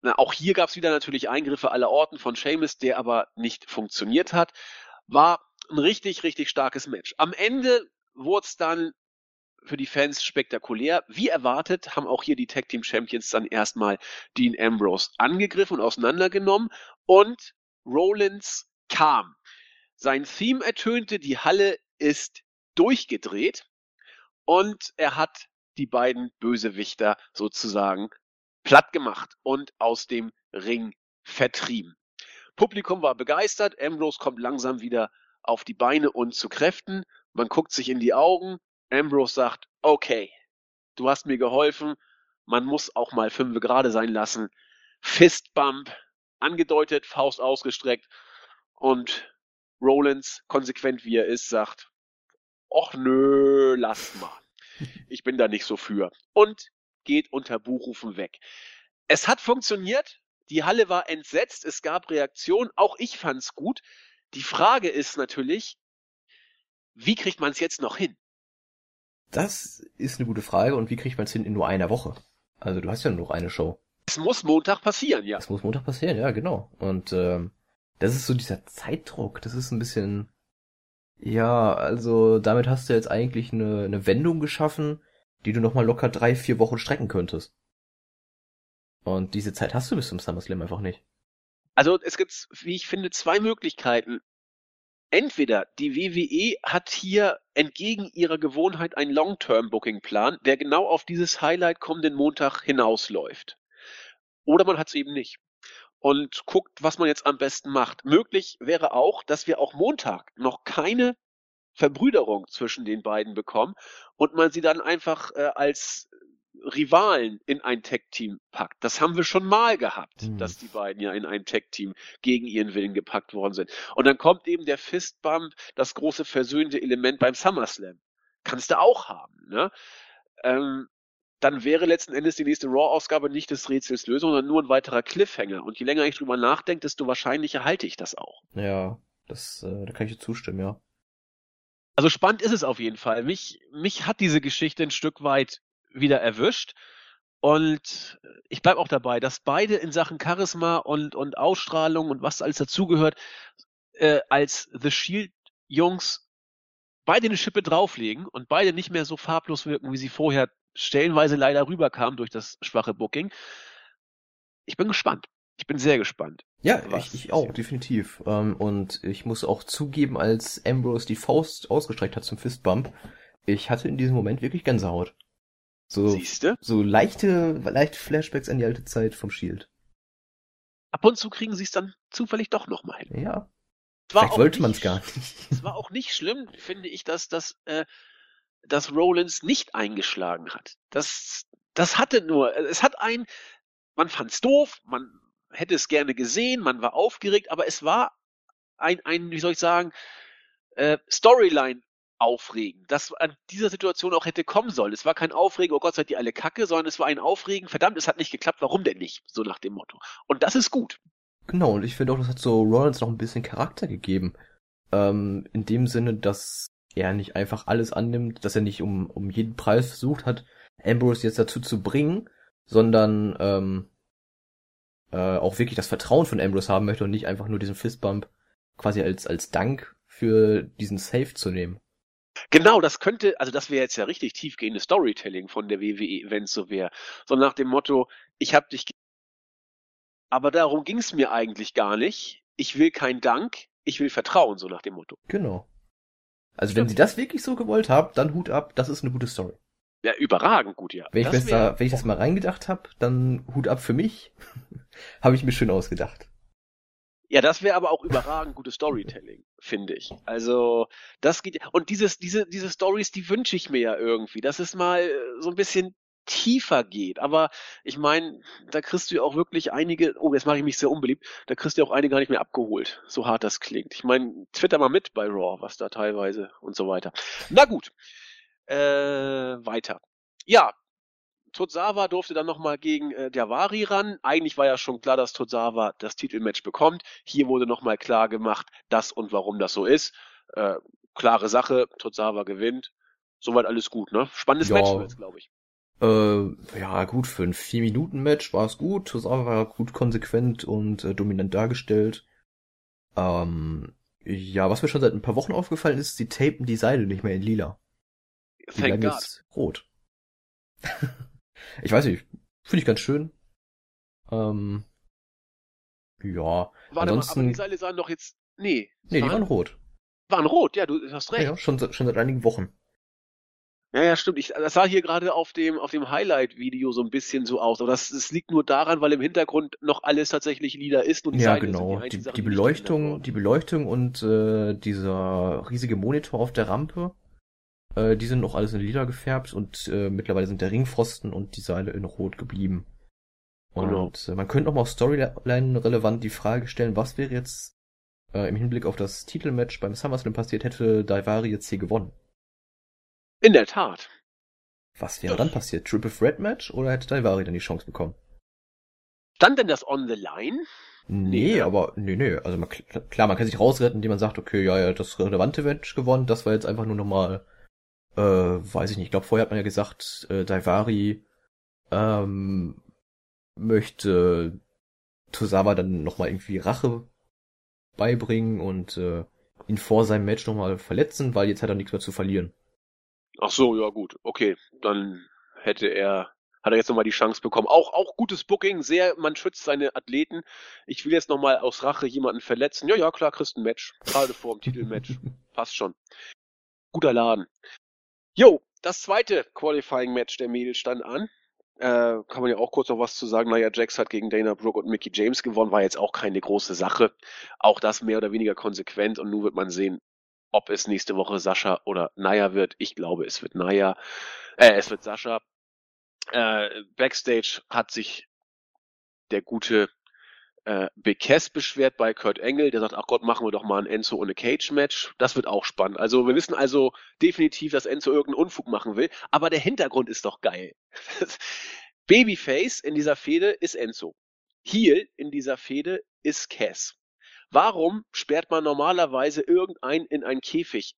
Na, auch hier gab es wieder natürlich Eingriffe aller Orten von Sheamus, der aber nicht funktioniert hat. War ein richtig, richtig starkes Match. Am Ende wurde es dann für die Fans spektakulär. Wie erwartet haben auch hier die Tag Team Champions dann erstmal Dean Ambrose angegriffen und auseinandergenommen und Rollins kam. Sein Theme ertönte, die Halle ist durchgedreht und er hat die beiden Bösewichter sozusagen platt gemacht und aus dem Ring vertrieben. Publikum war begeistert, Ambrose kommt langsam wieder auf die Beine und zu Kräften. Man guckt sich in die Augen. Ambrose sagt, okay, du hast mir geholfen. Man muss auch mal fünf gerade sein lassen. Fistbump, angedeutet, Faust ausgestreckt. Und Rollins, konsequent wie er ist, sagt, och nö, lasst mal. Ich bin da nicht so für. Und geht unter Buchrufen weg. Es hat funktioniert. Die Halle war entsetzt. Es gab Reaktionen. Auch ich fand's gut. Die Frage ist natürlich, wie kriegt man es jetzt noch hin? Das ist eine gute Frage. Und wie kriegt man es hin in nur einer Woche? Also du hast ja nur noch eine Show. Es muss Montag passieren, ja. Es muss Montag passieren, ja, genau. Und ähm, das ist so dieser Zeitdruck. Das ist ein bisschen ja, also damit hast du jetzt eigentlich eine, eine Wendung geschaffen, die du nochmal locker drei, vier Wochen strecken könntest. Und diese Zeit hast du bis zum SummerSlam einfach nicht. Also es gibt, wie ich finde, zwei Möglichkeiten. Entweder die WWE hat hier entgegen ihrer Gewohnheit einen Long-Term-Booking-Plan, der genau auf dieses Highlight kommenden Montag hinausläuft. Oder man hat es eben nicht und guckt, was man jetzt am besten macht. Möglich wäre auch, dass wir auch Montag noch keine Verbrüderung zwischen den beiden bekommen und man sie dann einfach äh, als Rivalen in ein Tech-Team packt. Das haben wir schon mal gehabt, mhm. dass die beiden ja in ein Tech-Team gegen ihren Willen gepackt worden sind. Und dann kommt eben der Fistbump, das große versöhnende Element beim SummerSlam. Kannst du auch haben. Ne? Ähm, dann wäre letzten Endes die nächste Raw-Ausgabe nicht des Rätsels Lösung, sondern nur ein weiterer Cliffhanger. Und je länger ich drüber nachdenke, desto wahrscheinlicher halte ich das auch. Ja, das, äh, da kann ich dir zustimmen, ja. Also spannend ist es auf jeden Fall. Mich, mich hat diese Geschichte ein Stück weit wieder erwischt. Und ich bleib auch dabei, dass beide in Sachen Charisma und, und Ausstrahlung und was alles dazugehört, äh, als The Shield Jungs beide eine Schippe drauflegen und beide nicht mehr so farblos wirken, wie sie vorher stellenweise leider rüberkam durch das schwache Booking. Ich bin gespannt. Ich bin sehr gespannt. Ja, ich, ich auch, definitiv. Ähm, und ich muss auch zugeben, als Ambrose die Faust ausgestreckt hat zum Fistbump, ich hatte in diesem Moment wirklich Gänsehaut. So, Siehste? so leichte, leichte Flashbacks an die alte Zeit vom Shield. Ab und zu kriegen sie es dann zufällig doch nochmal hin. Ja. Vielleicht wollte man es gar nicht. Es war auch nicht schlimm, finde ich, dass das äh, dass Rollins nicht eingeschlagen hat. Das, das hatte nur, es hat ein, man fand's doof, man hätte es gerne gesehen, man war aufgeregt, aber es war ein, ein wie soll ich sagen, äh, Storyline aufregen, das an dieser Situation auch hätte kommen sollen. Es war kein Aufregen, oh Gott, seid ihr alle kacke, sondern es war ein Aufregen, verdammt, es hat nicht geklappt, warum denn nicht? So nach dem Motto. Und das ist gut. Genau, und ich finde auch, das hat so Rollins noch ein bisschen Charakter gegeben. Ähm, in dem Sinne, dass er nicht einfach alles annimmt, dass er nicht um, um jeden Preis versucht hat, Ambrose jetzt dazu zu bringen, sondern ähm, äh, auch wirklich das Vertrauen von Ambrose haben möchte und nicht einfach nur diesen Fistbump quasi als, als Dank für diesen Save zu nehmen. Genau, das könnte, also das wäre jetzt ja richtig tiefgehendes Storytelling von der WWE, wenn es so wäre. So nach dem Motto, ich hab dich, aber darum ging es mir eigentlich gar nicht. Ich will kein Dank, ich will Vertrauen, so nach dem Motto. Genau. Also wenn sie das wirklich so gewollt haben, dann Hut ab, das ist eine gute Story. Ja, überragend gut, ja. Wenn ich, das, da, wenn ich das mal reingedacht habe, dann Hut ab für mich. habe ich mir schön ausgedacht. Ja, das wäre aber auch überragend gutes Storytelling, finde ich. Also, das geht und dieses diese diese Stories, die wünsche ich mir ja irgendwie, dass es mal äh, so ein bisschen tiefer geht. Aber ich meine, da kriegst du ja auch wirklich einige, oh, jetzt mache ich mich sehr unbeliebt, da kriegst du ja auch einige gar nicht mehr abgeholt, so hart das klingt. Ich meine, twitter mal mit bei Raw, was da teilweise und so weiter. Na gut, äh, weiter. Ja, Tozawa durfte dann nochmal gegen äh, Davari ran. Eigentlich war ja schon klar, dass Tozawa das Titelmatch bekommt. Hier wurde nochmal klar gemacht, dass und warum das so ist. Äh, klare Sache, Tozawa gewinnt. Soweit alles gut, ne? Spannendes ja. Match glaube ich. Äh, ja, gut, für ein 4-Minuten-Match war es gut. Tosawa war gut konsequent und äh, dominant dargestellt. Ähm, ja, was mir schon seit ein paar Wochen aufgefallen ist, sie tapen die Seile nicht mehr in lila. Die Thank God. jetzt rot. ich weiß nicht, finde ich ganz schön. Ähm, ja, Warte ansonsten... Mal, aber die Seile sahen doch jetzt... Nee. Nee, waren, die waren rot. Waren rot, ja, du hast recht. Ja, schon, schon seit einigen Wochen. Ja, ja, stimmt. Ich, das sah hier gerade auf dem, auf dem Highlight-Video so ein bisschen so aus. Aber das, das liegt nur daran, weil im Hintergrund noch alles tatsächlich lila ist und die Ja, sind genau. Die, Sachen, die nicht Beleuchtung, die Beleuchtung und äh, dieser riesige Monitor auf der Rampe, äh, die sind noch alles in lila gefärbt und äh, mittlerweile sind der Ringpfosten und die Seile in rot geblieben. Genau. Und äh, man könnte noch mal auf Storyline relevant die Frage stellen, was wäre jetzt äh, im Hinblick auf das Titelmatch beim SummerSlam passiert, hätte Daivari jetzt hier gewonnen? In der Tat. Was wäre dann passiert? Triple Threat Match oder hätte Daivari dann die Chance bekommen? Stand denn das on the line? Nee, Nee, ne? aber nee, nee, also man, klar, man kann sich rausretten, indem man sagt, okay, ja, ja, das relevante Match gewonnen, das war jetzt einfach nur nochmal, äh, weiß ich nicht, ich glaube, vorher hat man ja gesagt, äh, Daivari ähm, möchte Tosawa dann nochmal irgendwie Rache beibringen und äh, ihn vor seinem Match nochmal verletzen, weil jetzt hat er nichts mehr zu verlieren. Ach so, ja gut. Okay, dann hätte er, hat er jetzt nochmal die Chance bekommen. Auch, auch gutes Booking, sehr, man schützt seine Athleten. Ich will jetzt nochmal aus Rache jemanden verletzen. Ja, ja, klar, kriegst ein Match. Gerade vor dem Titelmatch. Passt schon. Guter Laden. Jo, das zweite Qualifying-Match der Mädels stand an. Äh, kann man ja auch kurz noch was zu sagen. Naja, Jax hat gegen Dana Brooke und Mickey James gewonnen, war jetzt auch keine große Sache. Auch das mehr oder weniger konsequent und nun wird man sehen, ob es nächste Woche Sascha oder Naya wird. Ich glaube, es wird Naya. Äh, es wird Sascha. Äh, Backstage hat sich der gute äh, Cass beschwert bei Kurt Engel, der sagt, ach Gott, machen wir doch mal ein Enzo ohne Cage-Match. Das wird auch spannend. Also wir wissen also definitiv, dass Enzo irgendeinen Unfug machen will, aber der Hintergrund ist doch geil. Babyface in dieser Fehde ist Enzo. Heel in dieser Fehde ist Cass. Warum sperrt man normalerweise irgendeinen in einen Käfig?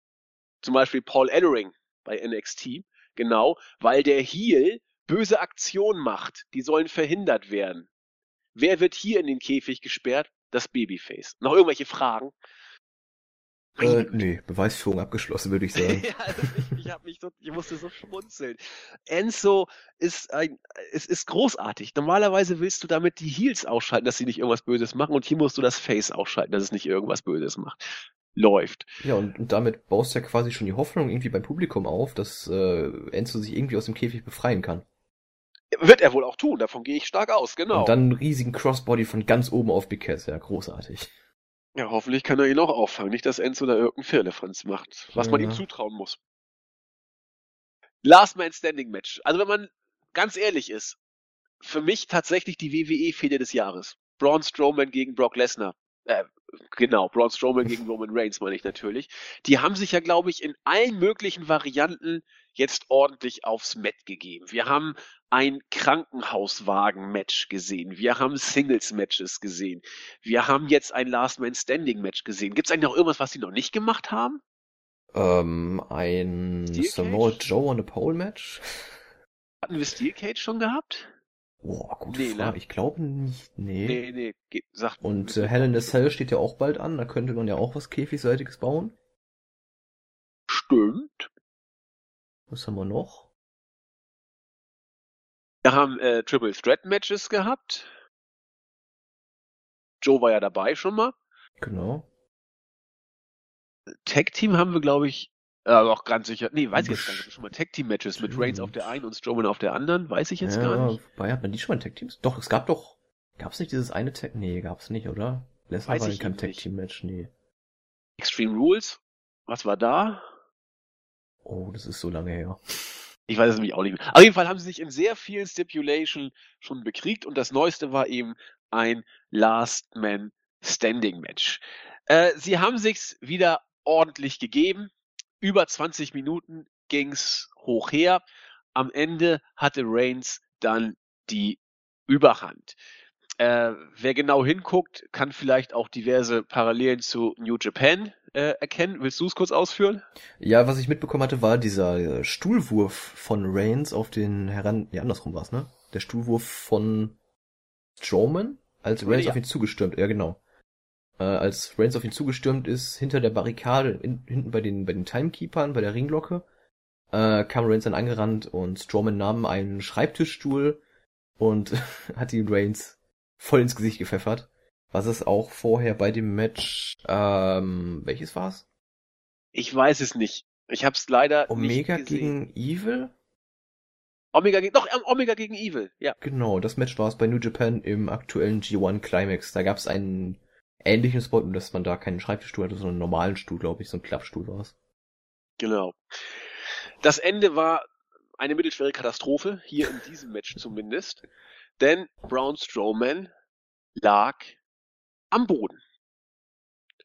Zum Beispiel Paul Ellering bei NXT. Genau, weil der Heel böse Aktionen macht. Die sollen verhindert werden. Wer wird hier in den Käfig gesperrt? Das Babyface. Noch irgendwelche Fragen? Äh, nee, Beweisführung abgeschlossen, würde ich sagen. ja, also ich, ich, hab mich so, ich musste so schmunzeln. Enzo ist ein, es ist großartig. Normalerweise willst du damit die Heels ausschalten, dass sie nicht irgendwas Böses machen und hier musst du das Face ausschalten, dass es nicht irgendwas Böses macht. Läuft. Ja, und, und damit baust du ja quasi schon die Hoffnung irgendwie beim Publikum auf, dass äh, Enzo sich irgendwie aus dem Käfig befreien kann. Wird er wohl auch tun, davon gehe ich stark aus, genau. Und dann einen riesigen Crossbody von ganz oben auf Big Cass, ja, großartig. ja, hoffentlich kann er ihn auch auffangen. Nicht, dass Enzo da irgendeinen Firlefanz macht, was man Ja. ihm zutrauen muss. Last Man Standing Match. Also wenn man ganz ehrlich ist, für mich tatsächlich die WWE-Fehde des Jahres. Braun Strowman gegen Brock Lesnar. Äh, genau, Braun Strowman gegen Roman Reigns meine ich natürlich. Die haben sich ja, glaube ich, in allen möglichen Varianten jetzt ordentlich aufs Mat gegeben. Wir haben ein Krankenhauswagen-Match gesehen. Wir haben Singles-Matches gesehen. Wir haben jetzt ein Last Man Standing-Match gesehen. Gibt es eigentlich noch irgendwas, was sie noch nicht gemacht haben? Ähm, ein Samoa? Joe on a Pole Match? Hatten wir Steel Cage schon gehabt? Boah, gute Nee, ne? Frage. Ich glaube nicht. Nee. Nee, nee, geht, sagt Und äh, Hell in a Cell steht ja auch bald an. Da könnte man ja auch was Käfigseitiges bauen. Stimmt. Was haben wir noch? Wir haben äh, Triple Threat Matches gehabt. Joe war ja dabei schon mal. Genau. Tag Team haben wir, glaube ich, äh, auch ganz sicher. Nee, weiß ich jetzt gar nicht. Schon mal Tag Team Matches mit. Reigns auf der einen und Strowman auf der anderen, weiß ich jetzt ja, gar nicht. Wobei hat man die schon mal in Tag Teams? Doch, es gab doch. Gab's nicht dieses eine Tag? Nee, gab's nicht, oder? Lesnar war ich in keinem eben Tag. Team Match, nee. Extreme Rules. Was war da? Oh, das ist so lange her. Ich weiß es nämlich auch nicht mehr. Auf jeden Fall haben sie sich in sehr vielen Stipulation schon bekriegt und das neueste war eben ein Last Man Standing Match. Äh, sie haben sich's wieder ordentlich gegeben. Über 20 Minuten ging's hoch her. Am Ende hatte Reigns dann die Überhand. Äh, wer genau hinguckt, kann vielleicht auch diverse Parallelen zu New Japan äh, erkennen. Willst du es kurz ausführen? Ja, was ich mitbekommen hatte, war dieser äh, Stuhlwurf von Reigns auf den heran, ja, andersrum war's, ne? Der Stuhlwurf von Strowman, als Reigns Ja. auf ihn zugestürmt, ja genau. Äh, als Reigns auf ihn zugestürmt ist, hinter der Barrikade, in, hinten bei den, bei den Timekeepern, bei der Ringglocke, äh, kam Reigns dann angerannt und Strowman nahm einen Schreibtischstuhl und hat ihn Reigns voll ins Gesicht gepfeffert. Was es auch vorher bei dem Match, ähm, welches war's? Ich weiß es nicht. Ich hab's leider Omega nicht gesehen. gegen Evil? Omega gegen, doch, Omega gegen Evil, ja. Genau, das Match war es bei New Japan im aktuellen G1 Climax. Da gab es einen ähnlichen Spot, nur dass man da keinen Schreibtischstuhl hatte, sondern einen normalen Stuhl, glaube ich, so ein Klappstuhl war es. Genau. Das Ende war eine mittelschwere Katastrophe, hier in diesem Match zumindest. Denn Braun Strowman lag am Boden.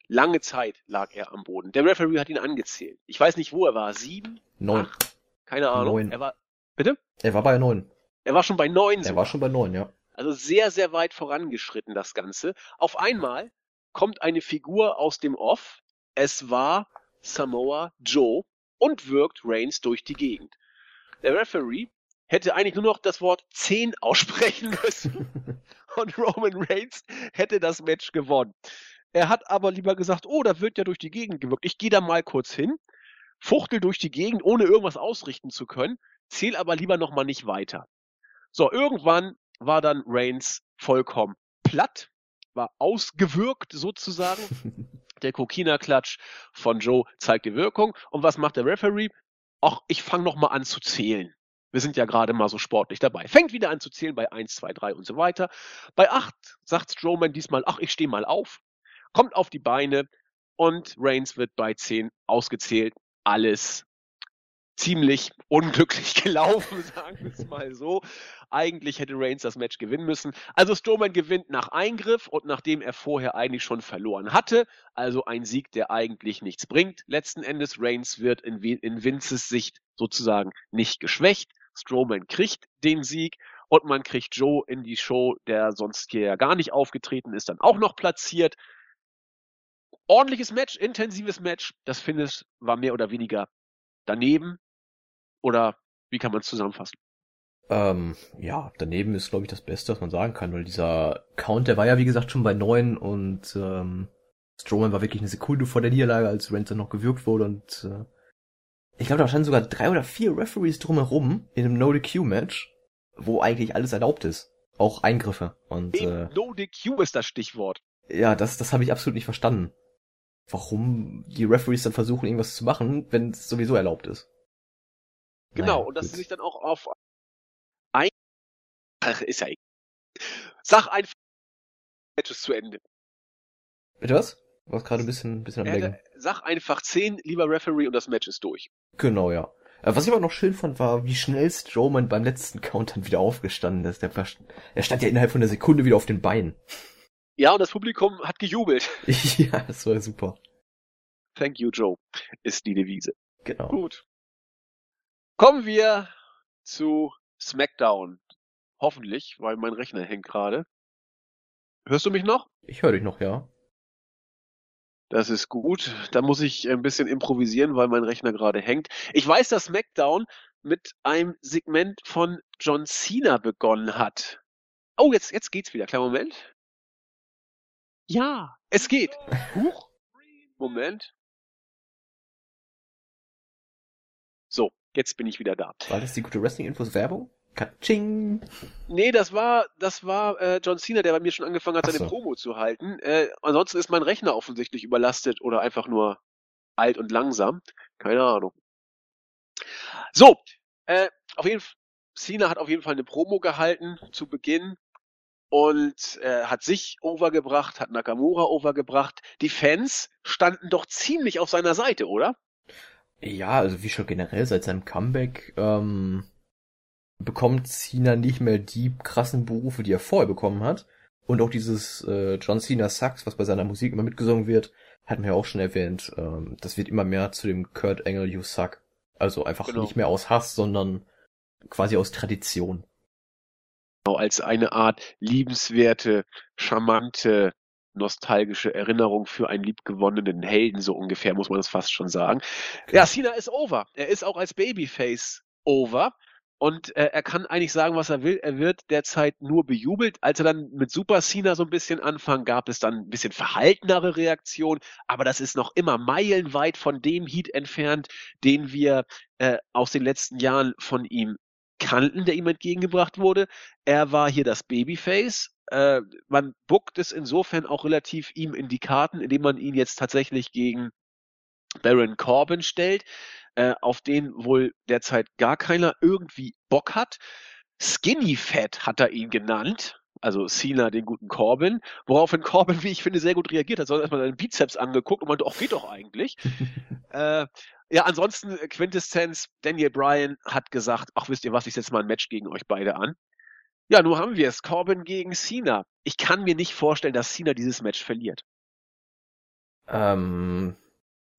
Lange Zeit lag er am Boden. Der Referee hat ihn angezählt. Ich weiß nicht, wo er war. Sieben? Neun. Acht? Keine Ahnung. Neun. Er war, bitte? Er war bei neun. Er war schon bei neun. Er sogar. war schon bei neun, ja. Also sehr, sehr weit vorangeschritten, das Ganze. Auf einmal kommt eine Figur aus dem Off. Es war Samoa Joe und wirkt Reigns durch die Gegend. Der Referee hätte eigentlich nur noch das Wort 10 aussprechen müssen und Roman Reigns hätte das Match gewonnen. Er hat aber lieber gesagt, oh, da wird ja durch die Gegend gewirkt. Ich gehe da mal kurz hin, fuchtel durch die Gegend, ohne irgendwas ausrichten zu können, zähl aber lieber noch mal nicht weiter. So, irgendwann war dann Reigns vollkommen platt, war ausgewirkt sozusagen. Der Kokina-Klatsch von Joe zeigt die Wirkung. Und was macht der Referee? Ach, ich fange noch mal an zu zählen. Wir sind ja gerade mal so sportlich dabei. Fängt wieder an zu zählen bei 1, 2, 3 und so weiter. Bei 8 sagt Strowman diesmal, ach, ich stehe mal auf. Kommt auf die Beine und Reigns wird bei 10 ausgezählt. Alles ziemlich unglücklich gelaufen, sagen wir es mal so. Eigentlich hätte Reigns das Match gewinnen müssen. Also Strowman gewinnt nach Eingriff und nachdem er vorher eigentlich schon verloren hatte. Also ein Sieg, der eigentlich nichts bringt. Letzten Endes Reigns wird in, in Vinces Sicht sozusagen nicht geschwächt. Strowman kriegt den Sieg und man kriegt Joe in die Show, der sonst hier gar nicht aufgetreten ist, dann auch noch platziert. Ordentliches Match, intensives Match. Das Finish war mehr oder weniger daneben. Oder wie kann man es zusammenfassen? Ähm, ja, daneben ist, glaube ich, das Beste, was man sagen kann, weil dieser Count, der war ja, wie gesagt, schon bei neun und ähm, Strowman war wirklich eine Sekunde vor der Niederlage, als dann noch gewürgt wurde und äh, ich glaube, da standen sogar drei oder vier Referees drumherum in einem No-DQ-Match, wo eigentlich alles erlaubt ist. Auch Eingriffe. Und äh, No DQ ist das Stichwort. ja, das, das habe ich absolut nicht verstanden. Warum die Referees dann versuchen, irgendwas zu machen, wenn es sowieso erlaubt ist. Genau, Naja, und dass gut. sie sich dann auch auf ein Ach, ist ja egal. Sag einfach Matches zu Ende. Bitte was? Du warst gerade ein bisschen, bisschen am Er Lenken. Sag einfach 10, lieber Referee, und das Match ist durch. Genau, ja. Äh, Was ich aber noch schön fand, war, wie schnell Strowman beim letzten Count dann wieder aufgestanden ist. Der, er stand ja innerhalb von einer Sekunde wieder auf den Beinen. Ja, und das Publikum hat gejubelt. ja, das war super. Thank you, Joe, ist die Devise. Genau. Gut. Kommen wir zu SmackDown. Hoffentlich, weil mein Rechner hängt gerade. Hörst du mich noch? Ich höre dich noch, ja. Das ist gut. Da muss ich ein bisschen improvisieren, weil mein Rechner gerade hängt. Ich weiß, dass SmackDown mit einem Segment von John Cena begonnen hat. Oh, jetzt, jetzt geht's wieder. Kleinen Moment. Ja, es geht. Huch. Moment. So, jetzt bin ich wieder da. War das die gute Wrestling-Infos Werbung? Katsching! Nee, das war, das war äh, John Cena, der bei mir schon angefangen hat, seine so. Promo zu halten. Äh, ansonsten ist mein Rechner offensichtlich überlastet oder einfach nur alt und langsam. Keine Ahnung. So, äh, auf jeden Fall, Cena hat auf jeden Fall eine Promo gehalten zu Beginn und äh, hat sich overgebracht, hat Nakamura overgebracht. Die Fans standen doch ziemlich auf seiner Seite, oder? Ja, also wie schon generell seit seinem Comeback ähm, bekommt Cena nicht mehr die krassen Berufe, die er vorher bekommen hat. Und auch dieses äh, John Cena Sax, was bei seiner Musik immer mitgesungen wird, hatten wir ja auch schon erwähnt. Ähm, das wird immer mehr zu dem Kurt Angle You Suck. Also einfach Genau. nicht mehr aus Hass, sondern quasi aus Tradition. Genau, als eine Art liebenswerte, charmante, nostalgische Erinnerung für einen liebgewonnenen Helden, so ungefähr muss man das fast schon sagen. Ja, Cena ist over. Er ist auch als Babyface over. Und äh, er kann eigentlich sagen, was er will. Er wird derzeit nur bejubelt. Als er dann mit Super Cena so ein bisschen anfang, gab es dann ein bisschen verhaltenere Reaktion. Aber das ist noch immer meilenweit von dem Heat entfernt, den wir äh, aus den letzten Jahren von ihm kannten, der ihm entgegengebracht wurde. Er war hier das Babyface. Äh, man buckt es insofern auch relativ ihm in die Karten, indem man ihn jetzt tatsächlich gegen Baron Corbin stellt, äh, auf den wohl derzeit gar keiner irgendwie Bock hat. Skinny Fat hat er ihn genannt, also Cena den guten Corbin, woraufhin Corbin, wie ich finde, sehr gut reagiert hat, sondern erstmal seinen Bizeps angeguckt und meinte, ach, geht doch eigentlich. äh, ja, ansonsten Quintessenz, Daniel Bryan hat gesagt, ach, wisst ihr was, ich setze mal ein Match gegen euch beide an. Ja, nun haben wir es, Corbin gegen Cena. Ich kann mir nicht vorstellen, dass Cena dieses Match verliert. Ähm,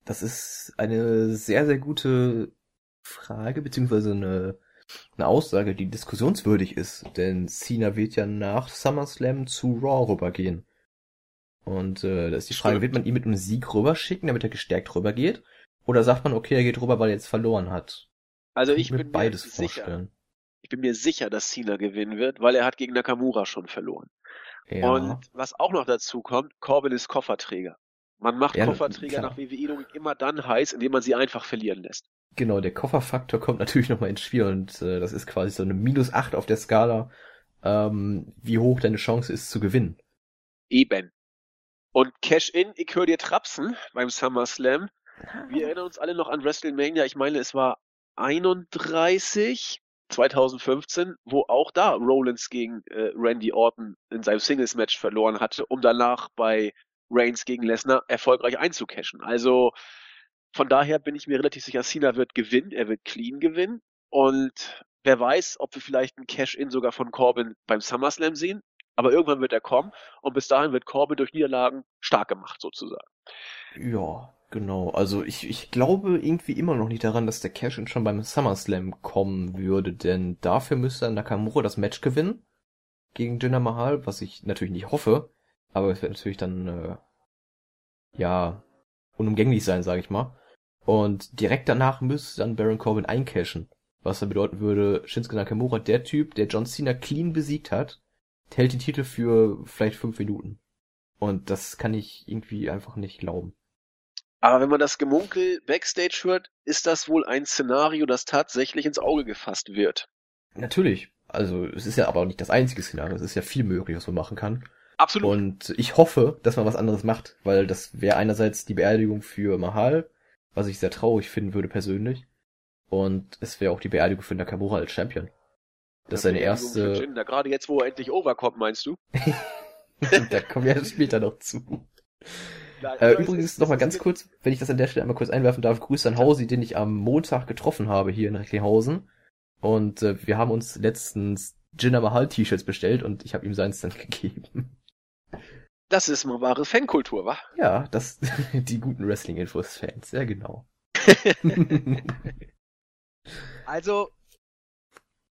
das ist eine sehr, sehr gute Frage, beziehungsweise eine, eine Aussage, die diskussionswürdig ist. Denn Cena wird ja nach SummerSlam zu Raw rübergehen. Und äh, da ist die Frage, wird man ihn mit einem Sieg rüberschicken, damit er gestärkt rübergeht? Oder sagt man, okay, er geht rüber, weil er jetzt verloren hat? Also ich, ich bin beides mir vorstellen. sicher. Ich bin mir sicher, dass Cena gewinnen wird, weil er hat gegen Nakamura schon verloren. Ja. Und was auch noch dazu kommt, Corbin ist Kofferträger. Man macht Ja, Kofferträger klar. nach WWE-Logik immer dann heiß, indem man sie einfach verlieren lässt. Genau, der Kofferfaktor kommt natürlich nochmal ins Spiel und äh, das ist quasi so eine minus acht auf der Skala, ähm, wie hoch deine Chance ist zu gewinnen. Eben. Und Cash-In, ich höre dir trapsen beim SummerSlam. Wir erinnern uns alle noch an WrestleMania, ich meine, es war 31, 2015, wo auch da Rollins gegen äh, Randy Orton in seinem Singles-Match verloren hatte, um danach bei Reigns gegen Lesnar erfolgreich einzucashen. Also von daher bin ich mir relativ sicher, Cena wird gewinnen, er wird clean gewinnen und wer weiß, ob wir vielleicht einen Cash-In sogar von Corbin beim SummerSlam sehen, aber irgendwann wird er kommen und bis dahin wird Corbin durch Niederlagen stark gemacht sozusagen. Ja, genau. Also ich, ich glaube irgendwie immer noch nicht daran, dass der cash schon beim SummerSlam kommen würde, denn dafür müsste Nakamura das Match gewinnen gegen Jinder Mahal, was ich natürlich nicht hoffe, aber es wird natürlich dann äh, ja unumgänglich sein, sage ich mal. Und direkt danach müsste dann Baron Corbin eincashen, was dann bedeuten würde, Shinsuke Nakamura, der Typ, der John Cena clean besiegt hat, hält den Titel für vielleicht fünf Minuten. Und das kann ich irgendwie einfach nicht glauben. Aber wenn man das Gemunkel Backstage hört, ist das wohl ein Szenario, das tatsächlich ins Auge gefasst wird. Natürlich. Also es ist ja aber auch nicht das einzige Szenario. Es ist ja viel möglich, was man machen kann. Absolut. Und ich hoffe, dass man was anderes macht, weil das wäre einerseits die Beerdigung für Mahal, was ich sehr traurig finden würde persönlich. Und es wäre auch die Beerdigung für Nakamura als Champion. Das ist seine erste. Jinder. Gerade jetzt, wo er endlich overkommt, meinst du? da kommen wir später noch zu. Nein, Äh, übrigens ist- noch mal es ganz kurz, wenn ich das an der Stelle einmal kurz einwerfen darf, Grüße an Hausi, den ich am Montag getroffen habe hier in Recklinghausen. Und äh, wir haben uns letztens Jinder Mahal T-Shirts bestellt und ich habe ihm seins dann gegeben. Das ist mal wahre Fankultur, wa? Ja, das die guten Wrestling-Infos-Fans, ja genau. Also,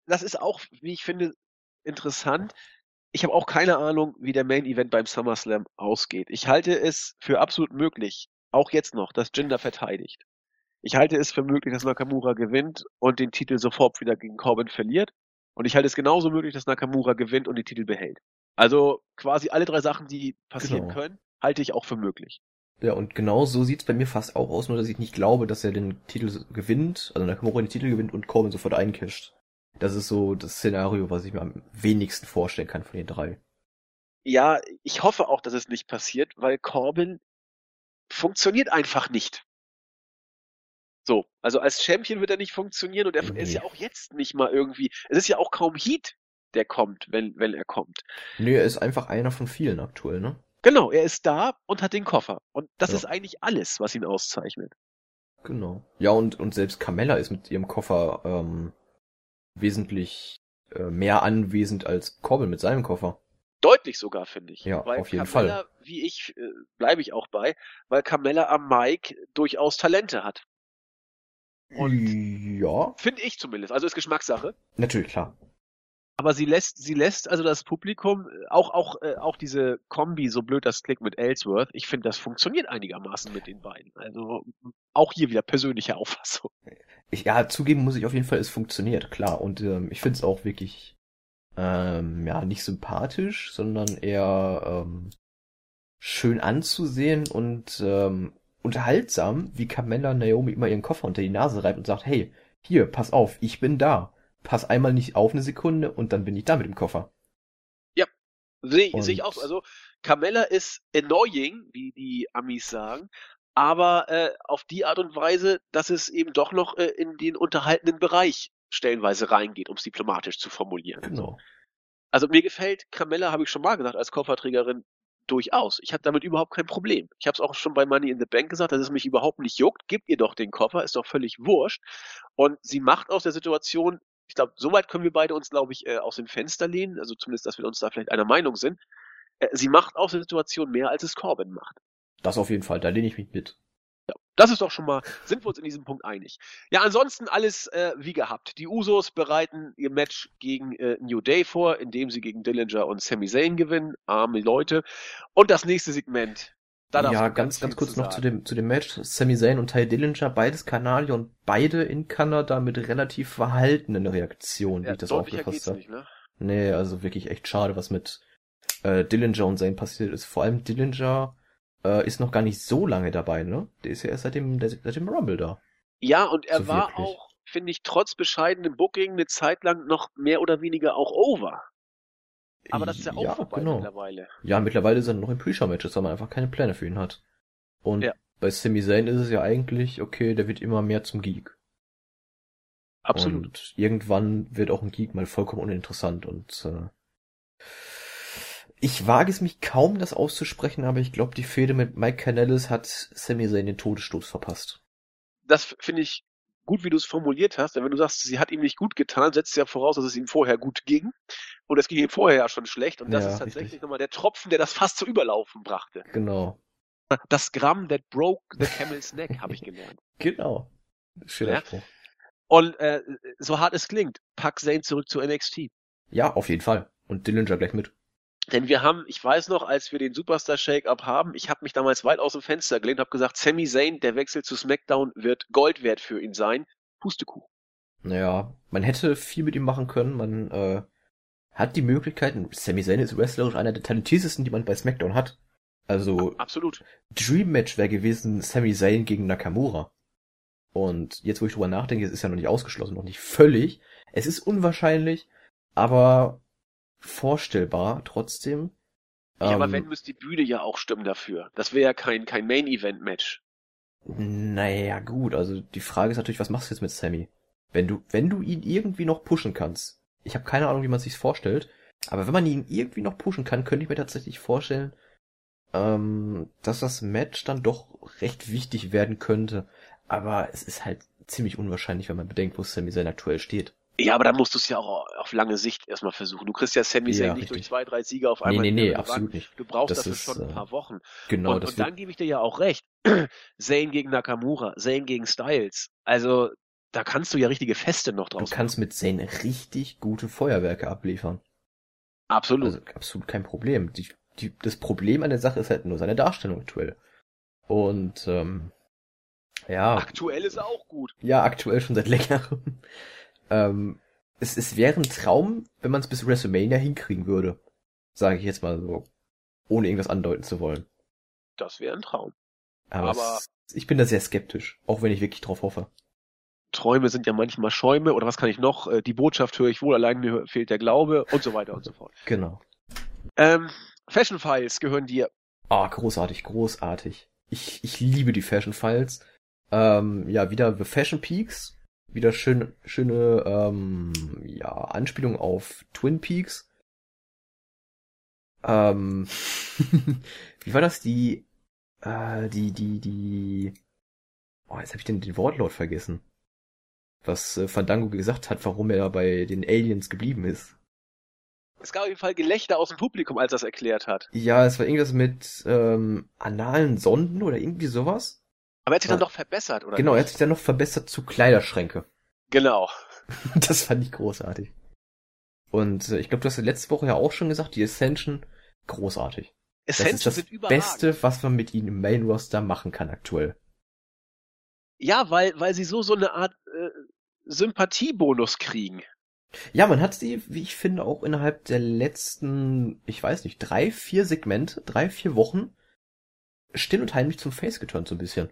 das ist auch, wie ich finde, interessant. Ich habe auch keine Ahnung, wie der Main Event beim SummerSlam ausgeht. Ich halte es für absolut möglich, auch jetzt noch, dass Jinder verteidigt. Ich halte es für möglich, dass Nakamura gewinnt und den Titel sofort wieder gegen Corbin verliert. Und ich halte es genauso möglich, dass Nakamura gewinnt und den Titel behält. Also quasi alle drei Sachen, die passieren Genau. können, halte ich auch für möglich. ja, und genau so sieht's bei mir fast auch aus, nur dass ich nicht glaube, dass er den Titel gewinnt, also Nakamura den Titel gewinnt und Corbin sofort eincasht. Das ist so das Szenario, was ich mir am wenigsten vorstellen kann von den drei. Ja, ich hoffe auch, dass es nicht passiert, weil Corbin funktioniert einfach nicht. So, also als Champion wird er nicht funktionieren und er, er ist Nee. ja auch jetzt nicht mal irgendwie, es ist ja auch kaum Heat, der kommt, wenn, wenn er kommt. Nö, er ist einfach einer von vielen aktuell, ne? Genau, er ist da und hat den Koffer. Und das Ja. ist eigentlich alles, was ihn auszeichnet. Genau. Ja, und, und selbst Carmella ist mit ihrem Koffer ähm, wesentlich äh, mehr anwesend als Corbin mit seinem Koffer. Deutlich sogar, finde ich. Ja, weil auf jeden Carmella, Fall. wie ich, äh, bleibe ich auch bei, weil Carmella am Mike durchaus Talente hat. Und ja, finde ich zumindest. Also ist Geschmackssache. natürlich, klar. Aber sie lässt, sie lässt also das Publikum, äh, auch, auch, äh, auch diese Kombi, so blöd das klingt mit Ellsworth, ich finde, das funktioniert einigermaßen mit den beiden. Also auch hier wieder persönliche Auffassung. Ich, ja, zugeben muss ich auf jeden Fall, es funktioniert, klar. Und ähm, ich finde es auch wirklich, ähm, ja, nicht sympathisch, sondern eher ähm, schön anzusehen und ähm, unterhaltsam, wie Carmella Naomi immer ihren Koffer unter die Nase reibt und sagt, hey, hier, pass auf, ich bin da. Pass einmal nicht auf eine Sekunde und dann bin ich da mit dem Koffer. Sehe Und- seh ich auch so. Also Carmella ist annoying, wie die Amis sagen, aber äh, auf die Art und Weise, dass es eben doch noch äh, in den unterhaltenen Bereich stellenweise reingeht, um es diplomatisch zu formulieren. Genau. Also mir gefällt Carmella, habe ich schon mal gesagt, als Kofferträgerin durchaus. Ich habe damit überhaupt kein Problem. Ich habe es auch schon bei Money in the Bank gesagt, dass es mich überhaupt nicht juckt. Gebt ihr doch den Koffer, ist doch völlig wurscht. Und sie macht aus der Situation, ich glaube, soweit können wir beide uns, glaube ich, äh, aus dem Fenster lehnen, also zumindest, dass wir uns da vielleicht einer Meinung sind. Äh, sie macht aus der Situation mehr, als es Corbin macht. Das auf jeden Fall, da lehne ich mich mit. Ja, das ist doch schon mal, sind wir uns in diesem Punkt einig. Ja, ansonsten alles äh, wie gehabt. Die Usos bereiten ihr Match gegen äh, New Day vor, indem sie gegen Dillinger und Sami Zayn gewinnen. Arme Leute. Und das nächste Segment. Da ja, ganz, ganz kurz zu noch zu dem, zu dem Match. Sami Zayn und Ty Dillinger, beides Kanadier und beide in Kanada mit relativ verhaltenen Reaktionen, ja, wie ich das aufgefasst habe. Ne? Nee, also wirklich echt schade, was mit äh, Dillinger und Zayn passiert ist. Vor allem Dillinger äh, ist noch gar nicht so lange dabei, ne? Der ist ja erst seit dem, seit dem Rumble da. Ja, und er so war wirklich. auch, finde ich, trotz bescheidenem Booking eine Zeit lang noch mehr oder weniger auch over. Aber das ist ja auch ja, vorbei genau. mittlerweile. Ja, mittlerweile ist er noch in Pre-Show-Matches, weil man einfach keine Pläne für ihn hat. Und ja. bei Sami Zayn ist es ja eigentlich, okay, der wird immer mehr zum Geek. Absolut. Und irgendwann wird auch ein Geek mal vollkommen uninteressant und äh, ich wage es mich kaum, das auszusprechen, aber ich glaube, die Fehde mit Mike Canellis hat Sami Zayn den Todesstoß verpasst. Das finde ich gut, wie du es formuliert hast. Denn wenn du sagst, sie hat ihm nicht gut getan, setzt ja voraus, dass es ihm vorher gut ging. Und es ging ihm vorher ja schon schlecht. Und das ja, ist tatsächlich nochmal der Tropfen, der das fast zu überlaufen brachte. Genau. Das Gramm that broke the camel's neck, habe ich gelernt. Genau. Schöner ja? Spruch. Und äh, so hart es klingt, pack Zane zurück zu NXT. Ja, auf jeden Fall. Und Dillinger gleich mit. Denn wir haben, ich weiß noch, als wir den Superstar Shake-Up haben, ich habe mich damals weit aus dem Fenster gelehnt, habe gesagt, Sami Zayn, der Wechsel zu SmackDown wird Gold wert für ihn sein. Pustekuchen. Naja, man hätte viel mit ihm machen können. Man äh, hat die Möglichkeiten. Sami Zayn ist wrestlerisch einer der talentiertesten, die man bei SmackDown hat. Also absolut. Dream Match wäre gewesen Sami Zayn gegen Nakamura. Und jetzt, wo ich drüber nachdenke, es ist ja noch nicht ausgeschlossen, noch nicht völlig. Es ist unwahrscheinlich, aber vorstellbar trotzdem. Ja, ähm, aber wenn müsste die Bühne ja auch stimmen dafür. Das wäre ja kein, kein Main-Event-Match. Naja, gut, also die Frage ist natürlich, was machst du jetzt mit Sammy? Wenn du, wenn du ihn irgendwie noch pushen kannst. Ich habe keine Ahnung, wie man sich's vorstellt, aber wenn man ihn irgendwie noch pushen kann, könnte ich mir tatsächlich vorstellen, ähm, dass das Match dann doch recht wichtig werden könnte. Aber es ist halt ziemlich unwahrscheinlich, wenn man bedenkt, wo Sammy Zayn aktuell steht. Ja, aber dann musst du es ja auch auf lange Sicht erstmal versuchen. Du kriegst ja Sami Zayn ja, nicht durch zwei, drei Siege auf einmal. Nee, nee, nee, absolut nicht. Du brauchst das dafür ist, schon ein paar Wochen. Genau. Und, und dann gebe ich dir ja auch recht. Zayn gegen Nakamura, Zayn gegen Styles. Also, da kannst du ja richtige Feste noch draus Du kannst mit Zayn richtig gute Feuerwerke abliefern. Absolut. Also, absolut kein Problem. Die, die, das Problem an der Sache ist halt nur seine Darstellung aktuell. Und, ähm, ja. Aktuell ist auch gut. Ja, aktuell schon seit längerem. Ähm, es, es wäre ein Traum, wenn man es bis WrestleMania hinkriegen würde. Sage ich jetzt mal so. Ohne irgendwas andeuten zu wollen. Das wäre ein Traum. Aber, Aber es, ich bin da sehr skeptisch, auch wenn ich wirklich drauf hoffe. Träume sind ja manchmal Schäume oder was kann ich noch? Äh, die Botschaft höre ich wohl, allein mir fehlt der Glaube und so weiter und so fort. Genau. Ähm, Fashion Files gehören dir. Ah, großartig, großartig. Ich, ich liebe die Fashion Files. Ähm, ja, wieder The Fashion Peaks wieder schön, schöne ähm, ja, Anspielung auf Twin Peaks. Ähm, wie war das? Die, äh, die, die, die. Oh, jetzt habe ich den, den Wortlaut vergessen. Was äh, Fandango gesagt hat, warum er bei den Aliens geblieben ist. Es gab auf jeden Fall Gelächter aus dem Publikum, als er es erklärt hat. Ja, es war irgendwas mit ähm, analen Sonden oder irgendwie sowas. Aber er hat sich dann doch verbessert, oder? Genau, nicht? er hat sich dann noch verbessert zu Kleiderschränke. Genau. das fand ich großartig. Und äh, ich glaube, du hast letzte Woche ja auch schon gesagt, die Ascension, großartig. Ascension das ist das Beste, was man mit ihnen im Main Roster machen kann aktuell. Ja, weil, weil sie so so eine Art äh, Sympathiebonus kriegen. Ja, man hat sie, wie ich finde, auch innerhalb der letzten, ich weiß nicht, drei, vier Segmente, drei, vier Wochen still und heimlich zum Face geturnt so ein bisschen.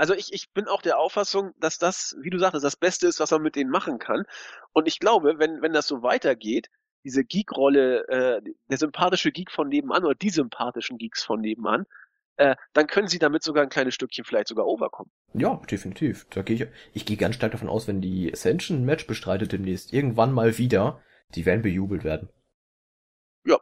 Also ich, ich bin auch der Auffassung, dass das, wie du sagtest, das Beste ist, was man mit denen machen kann. Und ich glaube, wenn, wenn das so weitergeht, diese Geek-Rolle, äh, der sympathische Geek von nebenan oder die sympathischen Geeks von nebenan, äh, dann können sie damit sogar ein kleines Stückchen vielleicht sogar overkommen. Ja, definitiv. Da gehe ich, ich gehe ganz stark davon aus, wenn die Ascension ein Match bestreitet demnächst, irgendwann mal wieder, die werden bejubelt werden. Ja,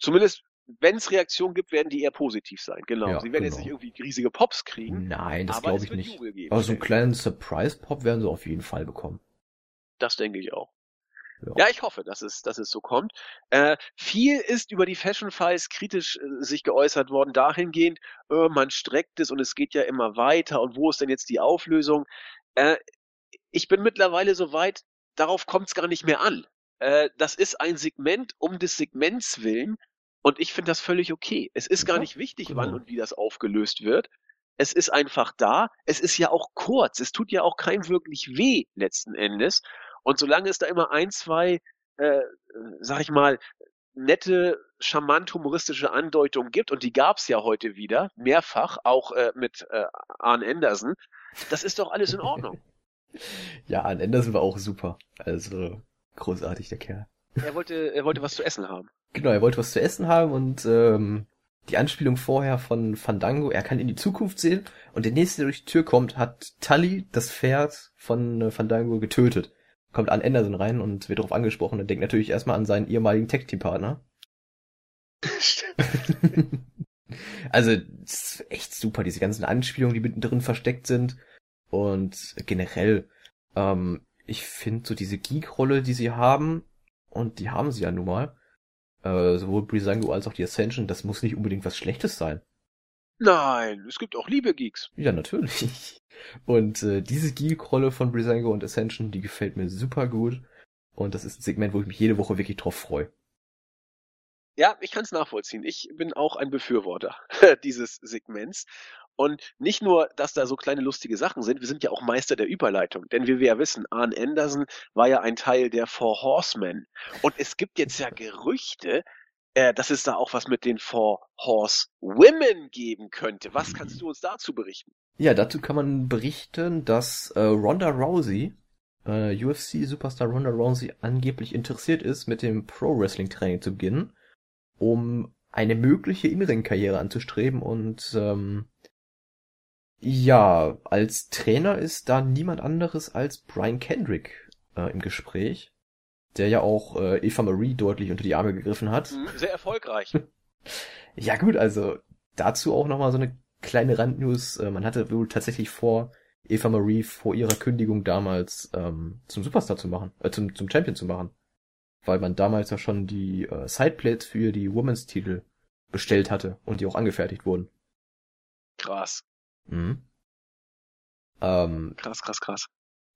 zumindest wenn es Reaktionen gibt, werden die eher positiv sein. Genau. Ja, sie werden genau. jetzt nicht irgendwie riesige Pops kriegen, Nein, das glaube ich nicht. Aber so einen kleinen Surprise-Pop werden sie auf jeden Fall bekommen. Das denke ich auch. Ja. Ja, ich hoffe, dass es, dass es so kommt. Äh, viel ist über die Fashion Files kritisch äh, sich geäußert worden, dahingehend, äh, man streckt es und es geht ja immer weiter und wo ist denn jetzt die Auflösung? Äh, ich bin mittlerweile so weit, darauf kommt es gar nicht mehr an. Äh, das ist ein Segment um des Segments willen und ich finde das völlig okay. Es ist gar nicht wichtig, genau. wann und wie das aufgelöst wird. Es ist einfach da. Es ist ja auch kurz. Es tut ja auch keinem wirklich weh letzten Endes. Und solange es da immer ein, zwei, äh, sag ich mal, nette, charmant humoristische Andeutungen gibt, und die gab's ja heute wieder, mehrfach, auch äh, mit äh, Arne Anderson, das ist doch alles in Ordnung. Ja, an Anderson war auch super. Also, großartig, der Kerl. er wollte, er wollte was zu essen haben. Genau, er wollte was zu essen haben und ähm, die Anspielung vorher von Fandango, er kann in die Zukunft sehen und der nächste, der durch die Tür kommt, hat Tully, das Pferd von äh, Fandango, getötet. Kommt an Anderson rein und wird darauf angesprochen und denkt natürlich erstmal an seinen ehemaligen Tag-Team-Partner. also, es ist echt super, diese ganzen Anspielungen, die mittendrin versteckt sind. Und generell, ähm, ich finde so diese Geek-Rolle, die sie haben, und die haben sie ja nun mal, äh, sowohl Brisango als auch die Ascension, das muss nicht unbedingt was Schlechtes sein. Nein, es gibt auch liebe Geeks. Ja, natürlich. Und äh, diese Geek-Rolle von Brisango und Ascension, die gefällt mir super gut. Und das ist ein Segment, wo ich mich jede Woche wirklich drauf freue. Ja, ich kann es nachvollziehen. Ich bin auch ein Befürworter dieses Segments. Und nicht nur, dass da so kleine lustige Sachen sind, wir sind ja auch Meister der Überleitung. Denn wie wir ja wissen, Arn Anderson war ja ein Teil der Four Horsemen. Und es gibt jetzt ja Gerüchte, äh, dass es da auch was mit den Four Horse Women geben könnte. Was kannst du uns dazu berichten? Ja, dazu kann man berichten, dass äh, Ronda Rousey, äh, UFC-Superstar Ronda Rousey, angeblich interessiert ist, mit dem Pro-Wrestling-Training zu beginnen, um eine mögliche Innenring-Karriere anzustreben und ähm, ja, als Trainer ist da niemand anderes als Brian Kendrick äh, im Gespräch, der ja auch äh, Eva Marie deutlich unter die Arme gegriffen hat. Hm, Sehr erfolgreich. Ja gut, also dazu auch nochmal so eine kleine Randnews. Äh, man hatte wohl tatsächlich vor, Eva Marie vor ihrer Kündigung damals ähm, zum Superstar zu machen, äh, zum, zum Champion zu machen. Weil man damals ja schon die äh, Sideplates für die Women's Titel bestellt hatte und die auch angefertigt wurden. Krass, Mhm. Ähm, krass, krass, krass.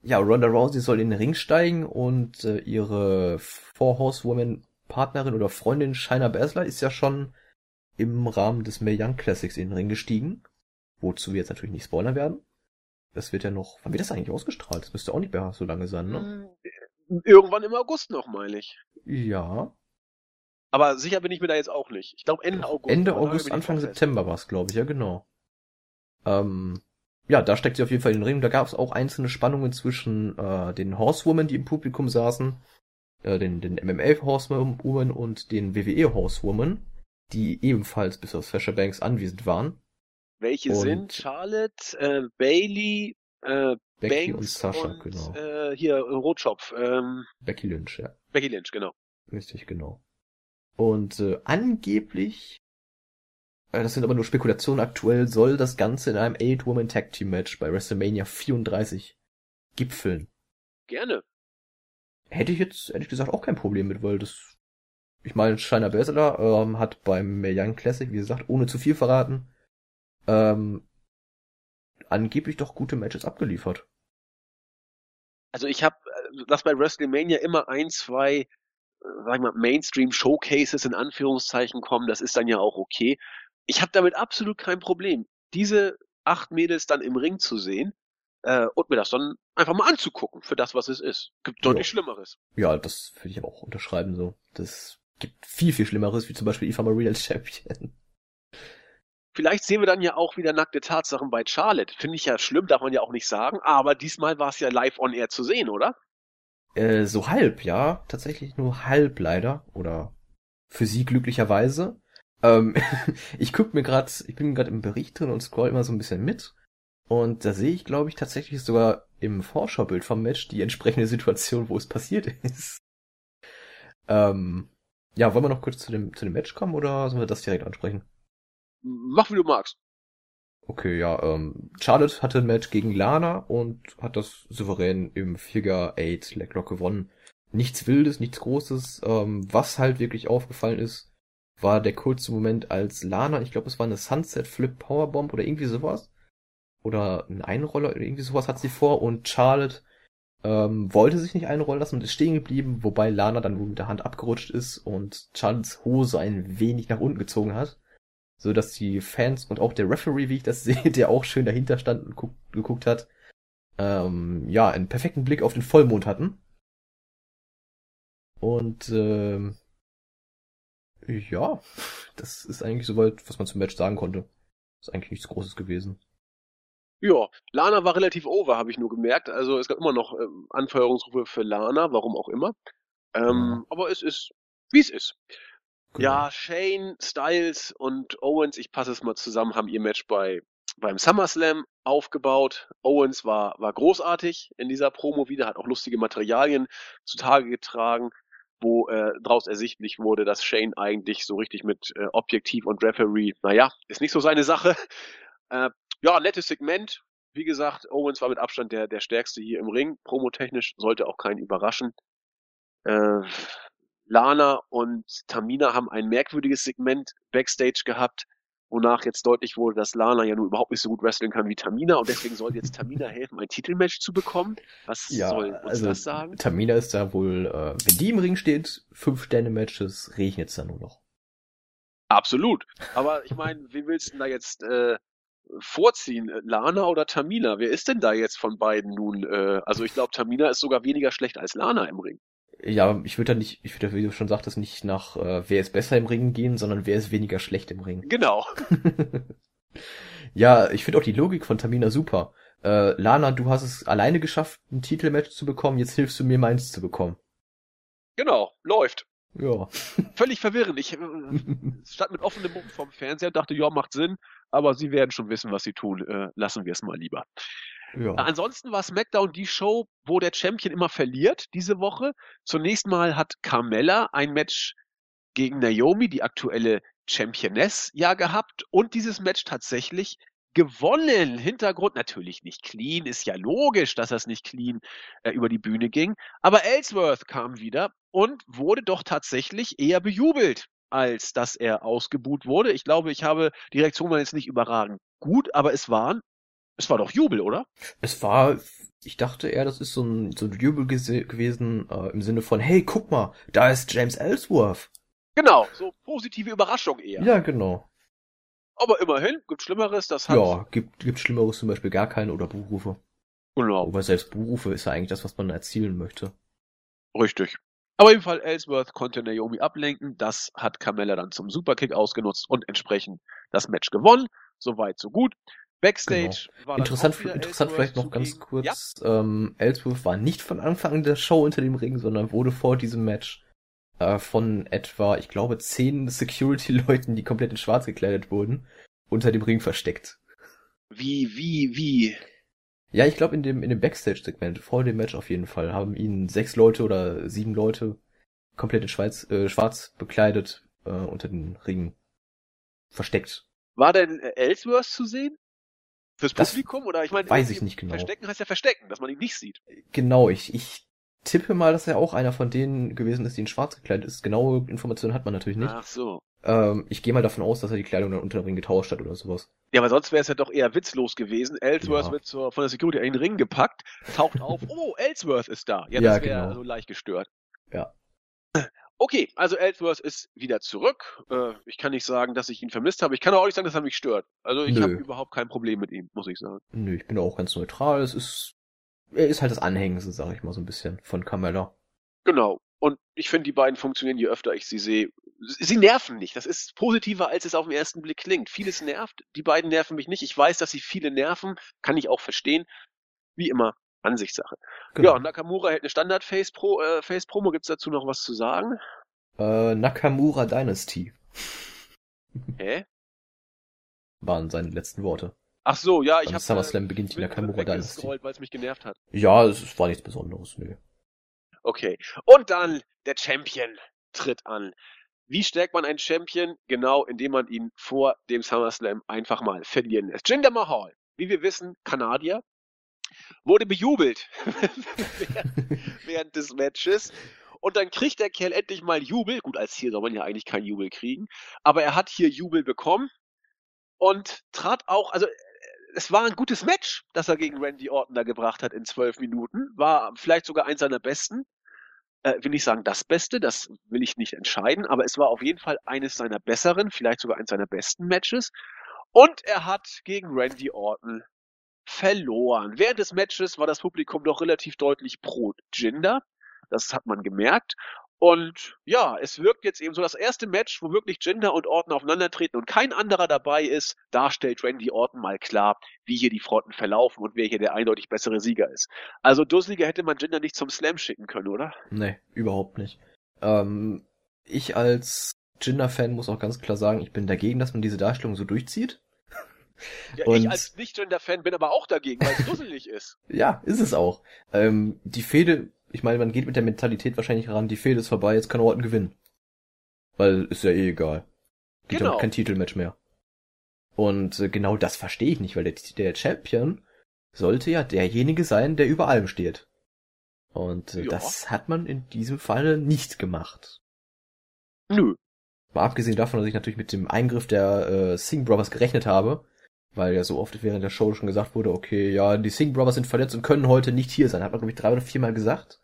ja, Ronda Rousey soll in den Ring steigen und äh, ihre Four Horsewoman Partnerin oder Freundin Shayna Baszler ist ja schon im Rahmen des Mae Young Classics in den Ring gestiegen, wozu wir jetzt natürlich nicht spoilern werden. Das wird ja noch, wann wird das eigentlich ausgestrahlt? Das müsste auch nicht mehr so lange sein, ne? Irgendwann im August noch, meine ich. Ja. Aber sicher bin ich mir da jetzt auch nicht. Ich glaube Ende August. Ende August, Anfang. September war es, glaube ich, ja genau. Ähm, ja, da steckt sie auf jeden Fall in den Ring. Da gab es auch einzelne Spannungen zwischen äh, den Horsewomen, die im Publikum saßen, äh, den, den MMA Horsewomen und den WWE Horsewomen, die ebenfalls bis auf Sasha Banks anwesend waren. Welche Und- sind Charlotte, äh, Bailey, äh, Becky Banks und Sasha, und, genau. äh, hier Rotschopf, ähm, Becky Lynch, ja. Becky Lynch, genau. Richtig, genau. Und äh, angeblich, äh, das sind aber nur Spekulationen aktuell, soll das Ganze in einem Eight-Woman Tag Team Match bei WrestleMania 34 gipfeln. Gerne. Hätte ich jetzt ehrlich gesagt auch kein Problem mit, weil das, ich meine, Shayna Baszler ähm, hat beim Young Classic, wie gesagt, ohne zu viel verraten, ähm, angeblich doch gute Matches abgeliefert. Also ich habe, dass bei WrestleMania immer ein, zwei, äh, sag ich mal, Mainstream-Showcases in Anführungszeichen kommen, das ist dann ja auch okay. Ich habe damit absolut kein Problem, diese acht Mädels dann im Ring zu sehen äh, und mir das dann einfach mal anzugucken für das, was es ist. Gibt deutlich Ja. Schlimmeres. Ja, das würde ich aber auch unterschreiben so. Das gibt viel, viel Schlimmeres, wie zum Beispiel Eva Marie als Champion. Vielleicht sehen wir dann ja auch wieder nackte Tatsachen bei Charlotte. Finde ich ja schlimm, darf man ja auch nicht sagen. Aber diesmal war es ja live on air zu sehen, oder? Äh, so halb, ja. Tatsächlich nur halb leider. Oder für sie glücklicherweise. Ähm, ich guck mir gerade, ich bin gerade im Bericht drin und scroll immer so ein bisschen mit. Und da sehe ich, glaube ich, tatsächlich sogar im Vorschaubild vom Match die entsprechende Situation, wo es passiert ist. Ähm, ja, wollen wir noch kurz zu dem, zu dem Match kommen oder sollen wir das direkt ansprechen? Mach, wie du magst. Okay, ja, ähm, Charlotte hatte ein Match gegen Lana und hat das souverän im Figure 8 Leglock gewonnen. Nichts Wildes, nichts Großes. Ähm, was halt wirklich aufgefallen ist, war der kurze Moment, als Lana, ich glaube, es war eine Sunset Flip Powerbomb oder irgendwie sowas. Oder ein Einroller oder irgendwie sowas hat sie vor und Charlotte ähm, wollte sich nicht einrollen lassen und ist stehen geblieben, wobei Lana dann wohl mit der Hand abgerutscht ist und Charlottes Hose ein wenig nach unten gezogen hat so dass die Fans und auch der Referee, wie ich das sehe, der auch schön dahinter stand und guck, geguckt hat, ähm, ja, einen perfekten Blick auf den Vollmond hatten. Und ähm, ja, das ist eigentlich soweit, was man zum Match sagen konnte. Ist eigentlich nichts Großes gewesen. Ja, Lana war relativ over, habe ich nur gemerkt. Also es gab immer noch ähm, Anfeuerungsrufe für Lana, warum auch immer. Ähm, ja. Aber es ist, wie es ist. Genau. Ja, Shane, Styles und Owens, ich passe es mal zusammen, haben ihr Match bei beim SummerSlam aufgebaut. Owens war, war großartig in dieser Promo wieder, hat auch lustige Materialien zutage getragen, wo äh, daraus ersichtlich wurde, dass Shane eigentlich so richtig mit äh, Objektiv und Referee, naja, ist nicht so seine Sache. Äh, ja, nettes Segment. Wie gesagt, Owens war mit Abstand der, der stärkste hier im Ring. Promotechnisch sollte auch keinen überraschen. Äh, Lana und Tamina haben ein merkwürdiges Segment backstage gehabt, wonach jetzt deutlich wurde, dass Lana ja nun überhaupt nicht so gut wresteln kann wie Tamina und deswegen soll jetzt Tamina helfen, ein Titelmatch zu bekommen. Was ja, soll uns also, das sagen? Tamina ist da wohl, äh, wenn die im Ring steht, fünf Sterne Matches regnet es da nur noch. Absolut. Aber ich meine, wie willst du denn da jetzt äh, vorziehen? Lana oder Tamina? Wer ist denn da jetzt von beiden nun? Äh, also ich glaube, Tamina ist sogar weniger schlecht als Lana im Ring. Ja, ich würde da nicht, ich würde, wie du schon sagtest, nicht nach äh, wer ist besser im Ring gehen, sondern wer ist weniger schlecht im Ring. Genau. ja, ich finde auch die Logik von Tamina super. Äh, Lana, du hast es alleine geschafft, ein Titelmatch zu bekommen, jetzt hilfst du mir meins zu bekommen. Genau, läuft. Ja. Völlig verwirrend. Ich äh, stand mit offenem Mund vorm Fernseher und dachte, ja, macht Sinn, aber sie werden schon wissen, was sie tun. Äh, lassen wir es mal lieber. Ja. Ansonsten war SmackDown die Show, wo der Champion immer verliert diese Woche. Zunächst mal hat Carmella ein Match gegen Naomi, die aktuelle Championess, ja gehabt und dieses Match tatsächlich gewonnen. Hintergrund natürlich nicht clean, ist ja logisch, dass das nicht clean äh, über die Bühne ging. Aber Ellsworth kam wieder und wurde doch tatsächlich eher bejubelt, als dass er ausgebuht wurde. Ich glaube, ich habe die Reaktion war jetzt nicht überragend gut, aber es waren es war doch Jubel, oder? Es war, ich dachte eher, das ist so ein, so ein Jubel gewesen äh, im Sinne von, hey, guck mal, da ist James Ellsworth. Genau, so positive Überraschung eher. Ja, genau. Aber immerhin, gibt Schlimmeres, das hat... Ja, gibt, gibt Schlimmeres zum Beispiel gar keinen oder Buchrufe. Genau. Aber selbst Buchrufe ist ja eigentlich das, was man erzielen möchte. Richtig. Aber im Fall Ellsworth konnte Naomi ablenken, das hat Carmella dann zum Superkick ausgenutzt und entsprechend das Match gewonnen. Soweit, so gut. Backstage genau. war Interessant, interessant vielleicht noch ganz kurz, ja? ähm, Ellsworth war nicht von Anfang der Show unter dem Ring, sondern wurde vor diesem Match äh, von etwa, ich glaube, zehn Security-Leuten, die komplett in schwarz gekleidet wurden, unter dem Ring versteckt. Wie, wie, wie? Ja, ich glaube in dem, in dem Backstage-Segment, vor dem Match auf jeden Fall, haben ihn sechs Leute oder sieben Leute komplett in Schweiz, äh, schwarz bekleidet äh, unter den Ring versteckt. War denn Ellsworth zu sehen? Fürs das Publikum? Oder ich meine, weiß ich nicht genau. Verstecken heißt ja verstecken, dass man ihn nicht sieht. Genau, ich, ich tippe mal, dass er auch einer von denen gewesen ist, die in schwarz gekleidet ist. Genaue Informationen hat man natürlich nicht. Ach so. Ähm, ich gehe mal davon aus, dass er die Kleidung dann unter dem Ring getauscht hat oder sowas. Ja, aber sonst wäre es ja doch eher witzlos gewesen. Ellsworth ja. wird zur, von der Security in den Ring gepackt, taucht auf, oh, Ellsworth ist da. Ja, das wäre genau. so leicht gestört. Ja. Okay, also Ellsworth ist wieder zurück. Äh, ich kann nicht sagen, dass ich ihn vermisst habe. Ich kann auch nicht sagen, dass er mich stört. Also ich habe überhaupt kein Problem mit ihm, muss ich sagen. Nö, ich bin auch ganz neutral. Es ist, er ist halt das Anhängste, sag ich mal so ein bisschen, von Carmella. Genau. Und ich finde, die beiden funktionieren, je öfter ich sie sehe. Sie nerven nicht. Das ist positiver, als es auf den ersten Blick klingt. Vieles nervt. Die beiden nerven mich nicht. Ich weiß, dass sie viele nerven. Kann ich auch verstehen. Wie immer, Ansichtssache. Genau. Ja, Nakamura hält eine Standard-Face-Promo. Äh, Face Gibt's dazu noch was zu sagen? Äh, Nakamura Dynasty. Hä? Waren seine letzten Worte. Ach so, ja, ich habe SummerSlam beginnt die Nakamura Dynasty. weil es mich genervt hat. Ja, es war nichts Besonderes, nö. Okay. Und dann der Champion tritt an. Wie stärkt man einen Champion? Genau, indem man ihn vor dem SummerSlam einfach mal verlieren lässt. Jinder Mahal, wie wir wissen, Kanadier, wurde bejubelt während, des Matches. Und dann kriegt der Kerl endlich mal Jubel. Gut, als hier soll man ja eigentlich keinen Jubel kriegen. Aber er hat hier Jubel bekommen und trat auch, also es war ein gutes Match, das er gegen Randy Orton da gebracht hat in zwölf Minuten. War vielleicht sogar eins seiner besten. Äh, will nicht sagen das Beste, das will ich nicht entscheiden, aber es war auf jeden Fall eines seiner besseren, vielleicht sogar eines seiner besten Matches. Und er hat gegen Randy Orton verloren. Während des Matches war das Publikum doch relativ deutlich pro Jinder. Das hat man gemerkt. Und ja, es wirkt jetzt eben so das erste Match, wo wirklich Jinder und Orton aufeinandertreten und kein anderer dabei ist. Da stellt Randy Orton mal klar, wie hier die Fronten verlaufen und wer hier der eindeutig bessere Sieger ist. Also dusseliger hätte man Jinder nicht zum Slam schicken können, oder? Nee, überhaupt nicht. Ähm, ich als Jinder-Fan muss auch ganz klar sagen, ich bin dagegen, dass man diese Darstellung so durchzieht. Ja, Und- ich als Nicht-Jinder-Fan bin aber auch dagegen, weil es dusselig ist. Ja, ist es auch. Ähm, die Fehde, ich meine, man geht mit der Mentalität wahrscheinlich ran, die Fehde ist vorbei, jetzt kann Orton gewinnen. Weil ist ja eh egal. Gibt Genau. ja kein Titelmatch mehr. Und äh, genau das verstehe ich nicht, weil der, der Champion sollte ja derjenige sein, der über allem steht. Und äh, Ja. das hat man in diesem Falle nicht gemacht. Nö. Mal abgesehen davon, dass ich natürlich mit dem Eingriff der äh, Singh Brothers gerechnet habe, weil ja so oft während der Show schon gesagt wurde, okay, ja, die Singh Brothers sind verletzt und können heute nicht hier sein. Hat man, glaube ich, drei oder viermal gesagt.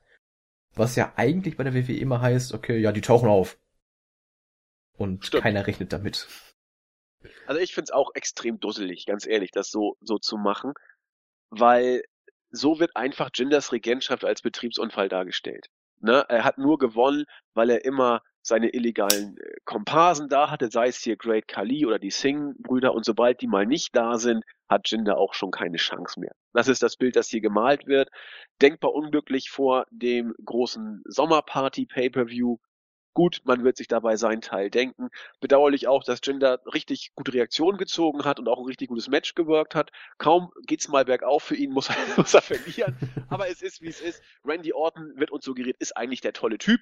Was ja eigentlich bei der WWE immer heißt, okay, ja, die tauchen auf. Und Stimmt. keiner rechnet damit. Also ich find's auch extrem dusselig, ganz ehrlich, das so, so zu machen, weil so wird einfach Jinders Regentschaft als Betriebsunfall dargestellt. Ne? Er hat nur gewonnen, weil er immer seine illegalen äh, Komparsen da hatte, sei es hier Great Khali oder die Singh-Brüder und sobald die mal nicht da sind, hat Jinder auch schon keine Chance mehr. Das ist das Bild, das hier gemalt wird. Denkbar unglücklich vor dem großen Sommerparty-Pay-Per-View. Gut, man wird sich dabei seinen Teil denken. Bedauerlich auch, dass Jinder richtig gute Reaktionen gezogen hat und auch ein richtig gutes Match gewirkt hat. Kaum geht's mal bergauf für ihn, muss er, muss er verlieren. Aber es ist, wie es ist. Randy Orton wird uns suggeriert, ist eigentlich der tolle Typ.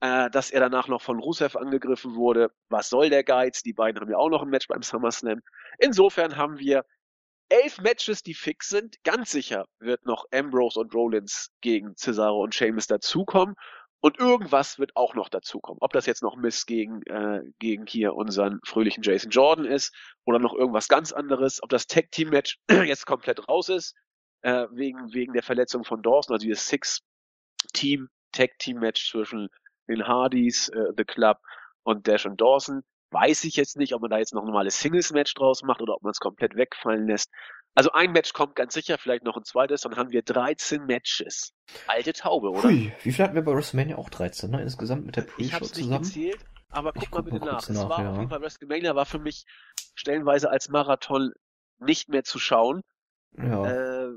Äh, dass er danach noch von Rusev angegriffen wurde. Was soll der Geiz? Die beiden haben ja auch noch ein Match beim SummerSlam. Insofern haben wir elf Matches, die fix sind. Ganz sicher wird noch Ambrose und Rollins gegen Cesaro und Sheamus dazukommen. Und irgendwas wird auch noch dazukommen. Ob das jetzt noch Miss gegen, äh, gegen hier unseren fröhlichen Jason Jordan ist oder noch irgendwas ganz anderes. Ob das Tag Team Match jetzt komplett raus ist, äh, wegen, wegen der Verletzung von Dawson, also dieses Six Team Tag Team Match zwischen den Hardys, äh, The Club und Dash und Dawson. Weiß ich jetzt nicht, ob man da jetzt noch ein normales Singles Match draus macht oder ob man es komplett wegfallen lässt. Also ein Match kommt ganz sicher, vielleicht noch ein zweites, dann haben wir 13 Matches. Alte Taube, oder? Hui, wie viel hatten wir bei WrestleMania? Auch 13, ne? Insgesamt mit der Ich Pre-Show hab's nicht zusammen? gezählt, aber guck Ich mal guck bitte mal nach. Es nach, war ja. auf jeden Fall WrestleMania war für mich stellenweise als Marathon nicht mehr zu schauen. Ja. Äh,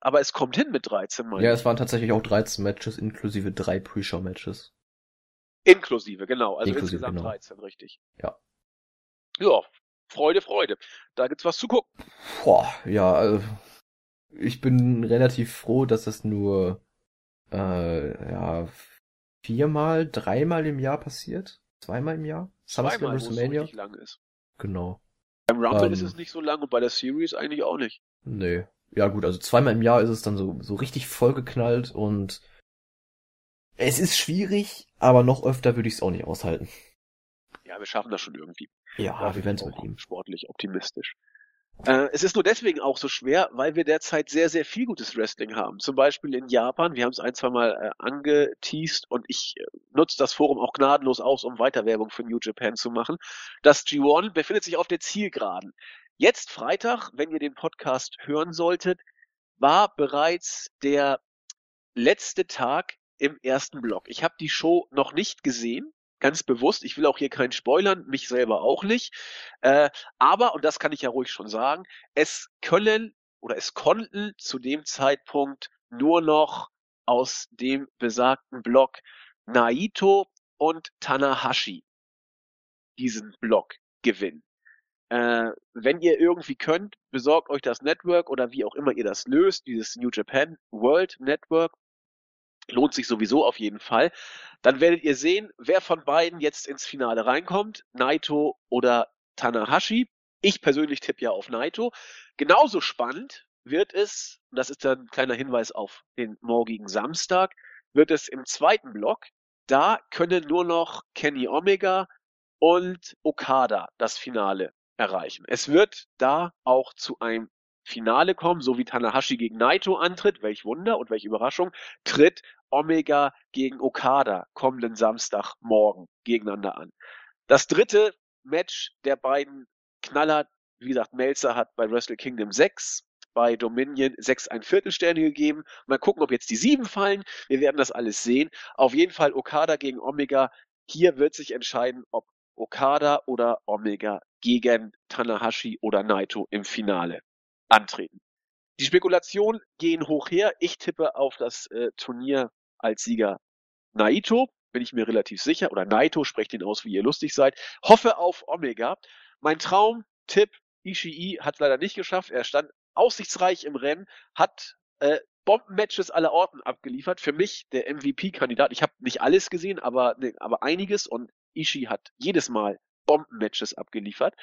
aber es kommt hin mit 13 Mal. ja, es waren tatsächlich auch 13 Matches inklusive drei Pre-Show-Matches. Inklusive, genau. Also Inklusive, insgesamt genau. 13, richtig. Ja. Ja, Freude, Freude. Da gibt's was zu gucken. Boah, ja, äh, ich bin relativ froh, dass das nur äh, ja viermal, dreimal im Jahr passiert. Zweimal im Jahr? SummerSlam, so WrestleMania? richtig lang ist. Genau. Beim Rumble Ähm. ist es nicht so lang und bei der Series eigentlich auch nicht. Nee. Ja gut, also zweimal im Jahr ist es dann so, so richtig vollgeknallt und es ist schwierig, aber noch öfter würde ich es auch nicht aushalten. Ja, wir schaffen das schon irgendwie. Ja, wir werden es mit ihm. Sportlich optimistisch. Äh, es ist nur deswegen auch so schwer, weil wir derzeit sehr, sehr viel gutes Wrestling haben. Zum Beispiel in Japan. Wir haben es ein, zwei Mal äh, angeteased und ich äh, nutze das Forum auch gnadenlos aus, um Weiterwerbung für New Japan zu machen. Das G1 befindet sich auf der Zielgeraden. Jetzt Freitag, wenn ihr den Podcast hören solltet, war bereits der letzte Tag im ersten Block. Ich habe die Show noch nicht gesehen, ganz bewusst. Ich will auch hier keinen spoilern, mich selber auch nicht. Äh, aber, und das kann ich ja ruhig schon sagen, es können oder es konnten zu dem Zeitpunkt nur noch aus dem besagten Block Naito und Tanahashi diesen Block gewinnen. Äh, wenn ihr irgendwie könnt, besorgt euch das Network oder wie auch immer ihr das löst, dieses New Japan World Network. Lohnt sich sowieso auf jeden Fall. Dann werdet ihr sehen, wer von beiden jetzt ins Finale reinkommt. Naito oder Tanahashi. Ich persönlich tippe ja auf Naito. Genauso spannend wird es, und das ist dann ein kleiner Hinweis auf den morgigen Samstag, wird es im zweiten Block. Da können nur noch Kenny Omega und Okada das Finale erreichen. Es wird da auch zu einem Finale kommen, so wie Tanahashi gegen Naito antritt, welch Wunder und welche Überraschung, tritt Omega gegen Okada kommenden Samstagmorgen gegeneinander an. Das dritte Match der beiden Knaller, wie gesagt, Melzer hat bei Wrestle Kingdom 6, bei Dominion 6 ein Viertelsterne gegeben. Mal gucken, ob jetzt die 7 fallen. Wir werden das alles sehen. Auf jeden Fall Okada gegen Omega. Hier wird sich entscheiden, ob Okada oder Omega gegen Tanahashi oder Naito im Finale antreten. Die Spekulationen gehen hoch her. Ich tippe auf das äh, Turnier als Sieger Naito, bin ich mir relativ sicher. Oder Naito, sprecht ihn aus, wie ihr lustig seid. Hoffe auf Omega. Mein Traum-Tipp, Ishii hat leider nicht geschafft. Er stand aussichtsreich im Rennen, hat äh, Bombenmatches aller Orten abgeliefert. Für mich der MVP-Kandidat. Ich habe nicht alles gesehen, aber, ne, aber einiges. Und Ishii hat jedes Mal Bombenmatches abgeliefert.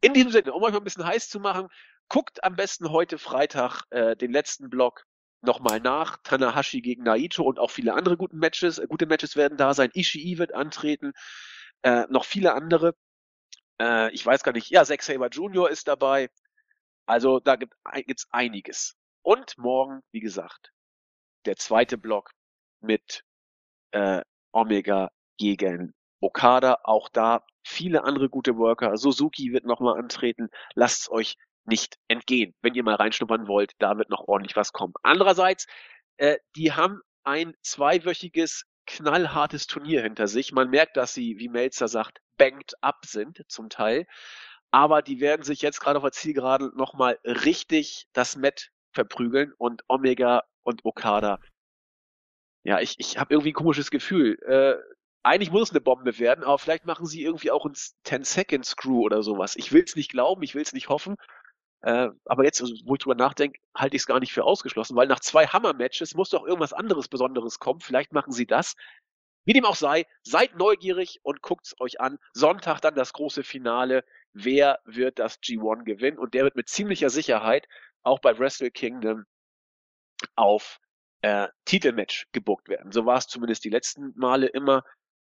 In diesem Sinne, um euch mal ein bisschen heiß zu machen, guckt am besten heute Freitag äh, den letzten Block nochmal nach. Tanahashi gegen Naito und auch viele andere gute Matches. Äh, gute Matches werden da sein. Ishii wird antreten. Äh, noch viele andere. Äh, ich weiß gar nicht. Ja, Zack Saber Jr. ist dabei. Also da gibt es einiges. Und morgen, wie gesagt, der zweite Block mit äh, Omega gegen Okada. Auch da viele andere gute Worker. Suzuki wird nochmal antreten. Lasst euch nicht entgehen. Wenn ihr mal reinschnuppern wollt, da wird noch ordentlich was kommen. Andererseits, äh, die haben ein zweiwöchiges knallhartes Turnier hinter sich. Man merkt, dass sie, wie Melzer sagt, banked up sind zum Teil. Aber die werden sich jetzt gerade auf der Zielgeraden nochmal richtig das Met verprügeln und Omega und Okada. Ja, ich, ich habe irgendwie ein komisches Gefühl. Äh, eigentlich muss es eine Bombe werden, aber vielleicht machen sie irgendwie auch ein 10-Second-Screw oder sowas. Ich will es nicht glauben, ich will es nicht hoffen. Äh, aber jetzt, wo ich drüber nachdenke, halte ich es gar nicht für ausgeschlossen, weil nach zwei Hammer-Matches muss doch irgendwas anderes Besonderes kommen. Vielleicht machen sie das. Wie dem auch sei, seid neugierig und guckt's euch an. Sonntag dann das große Finale. Wer wird das G1 gewinnen? Und der wird mit ziemlicher Sicherheit auch bei Wrestle Kingdom auf äh, Titelmatch gebuckt werden. So war es zumindest die letzten Male immer.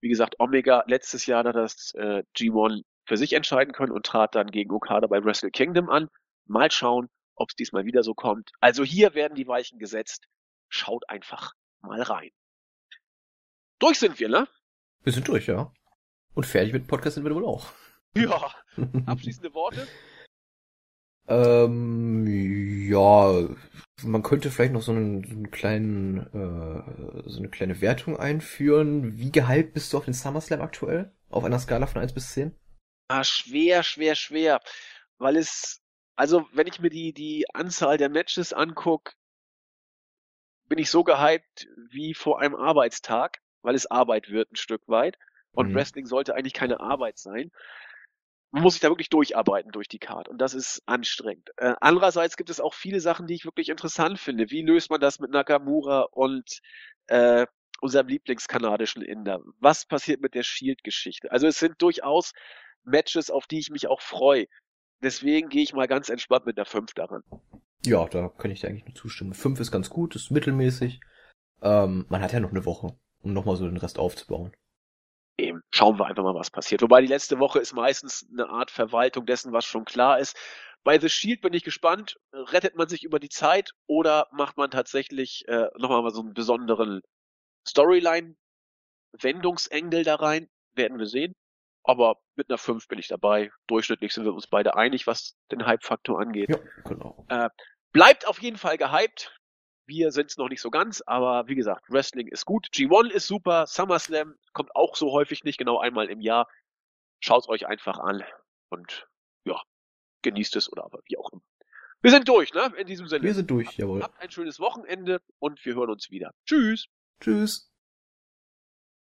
Wie gesagt, Omega letztes Jahr hat das äh, G1 für sich entscheiden können und trat dann gegen Okada bei Wrestle Kingdom an. Mal schauen, ob es diesmal wieder so kommt. Also hier werden die Weichen gesetzt. Schaut einfach mal rein. Durch sind wir, ne? Wir sind durch, ja. Und fertig mit Podcast sind wir wohl auch. Ja. Abschließende Worte? Ähm, ja, man könnte vielleicht noch so einen, so einen kleinen, äh, so eine kleine Wertung einführen. Wie gehypt bist du auf den SummerSlam aktuell? Auf einer Skala von 1 bis 10? Ah, schwer, schwer, schwer. Weil es, also wenn ich mir die, die Anzahl der Matches anguck, bin ich so gehypt wie vor einem Arbeitstag, weil es Arbeit wird ein Stück weit. Und mhm. Wrestling sollte eigentlich keine Arbeit sein man muss sich da wirklich durcharbeiten durch die Card und das ist anstrengend. Äh, andererseits gibt es auch viele Sachen, die ich wirklich interessant finde. Wie löst man das mit Nakamura und äh, unserem Lieblingskanadischen Inder? Was passiert mit der Shield-Geschichte? Also es sind durchaus Matches, auf die ich mich auch freue. Deswegen gehe ich mal ganz entspannt mit der 5 daran. Ja, da kann ich dir eigentlich nur zustimmen. 5 ist ganz gut, ist mittelmäßig. Ähm, man hat ja noch eine Woche, um nochmal so den Rest aufzubauen eben schauen wir einfach mal, was passiert. Wobei die letzte Woche ist meistens eine Art Verwaltung dessen, was schon klar ist. Bei The Shield bin ich gespannt. Rettet man sich über die Zeit oder macht man tatsächlich äh, nochmal so einen besonderen Storyline-Wendungsengel da rein? Werden wir sehen. Aber mit einer 5 bin ich dabei. Durchschnittlich sind wir uns beide einig, was den Hype-Faktor angeht. Ja, genau. Äh, bleibt auf jeden Fall gehypt. Wir sind es noch nicht so ganz, aber wie gesagt, Wrestling ist gut. G1 ist super. SummerSlam kommt auch so häufig nicht, genau einmal im Jahr. Schaut euch einfach an und ja, genießt es oder aber wie auch immer. Wir sind durch, ne? In diesem Sinne. Wir sind durch, jawohl. Habt ein schönes Wochenende und wir hören uns wieder. Tschüss. Tschüss.